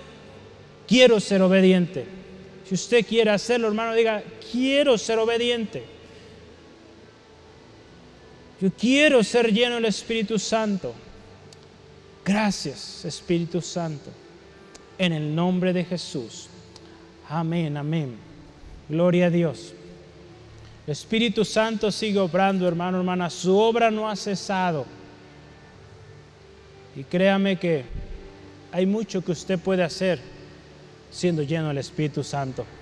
Quiero ser obediente. Si usted quiere hacerlo, hermano, diga, quiero ser obediente. Yo quiero ser lleno del Espíritu Santo. Gracias, Espíritu Santo. En el nombre de Jesús. Amén, amén. Gloria a Dios. El Espíritu Santo sigue obrando, hermano, hermana. Su obra no ha cesado. Y créame que hay mucho que usted puede hacer siendo lleno del Espíritu Santo.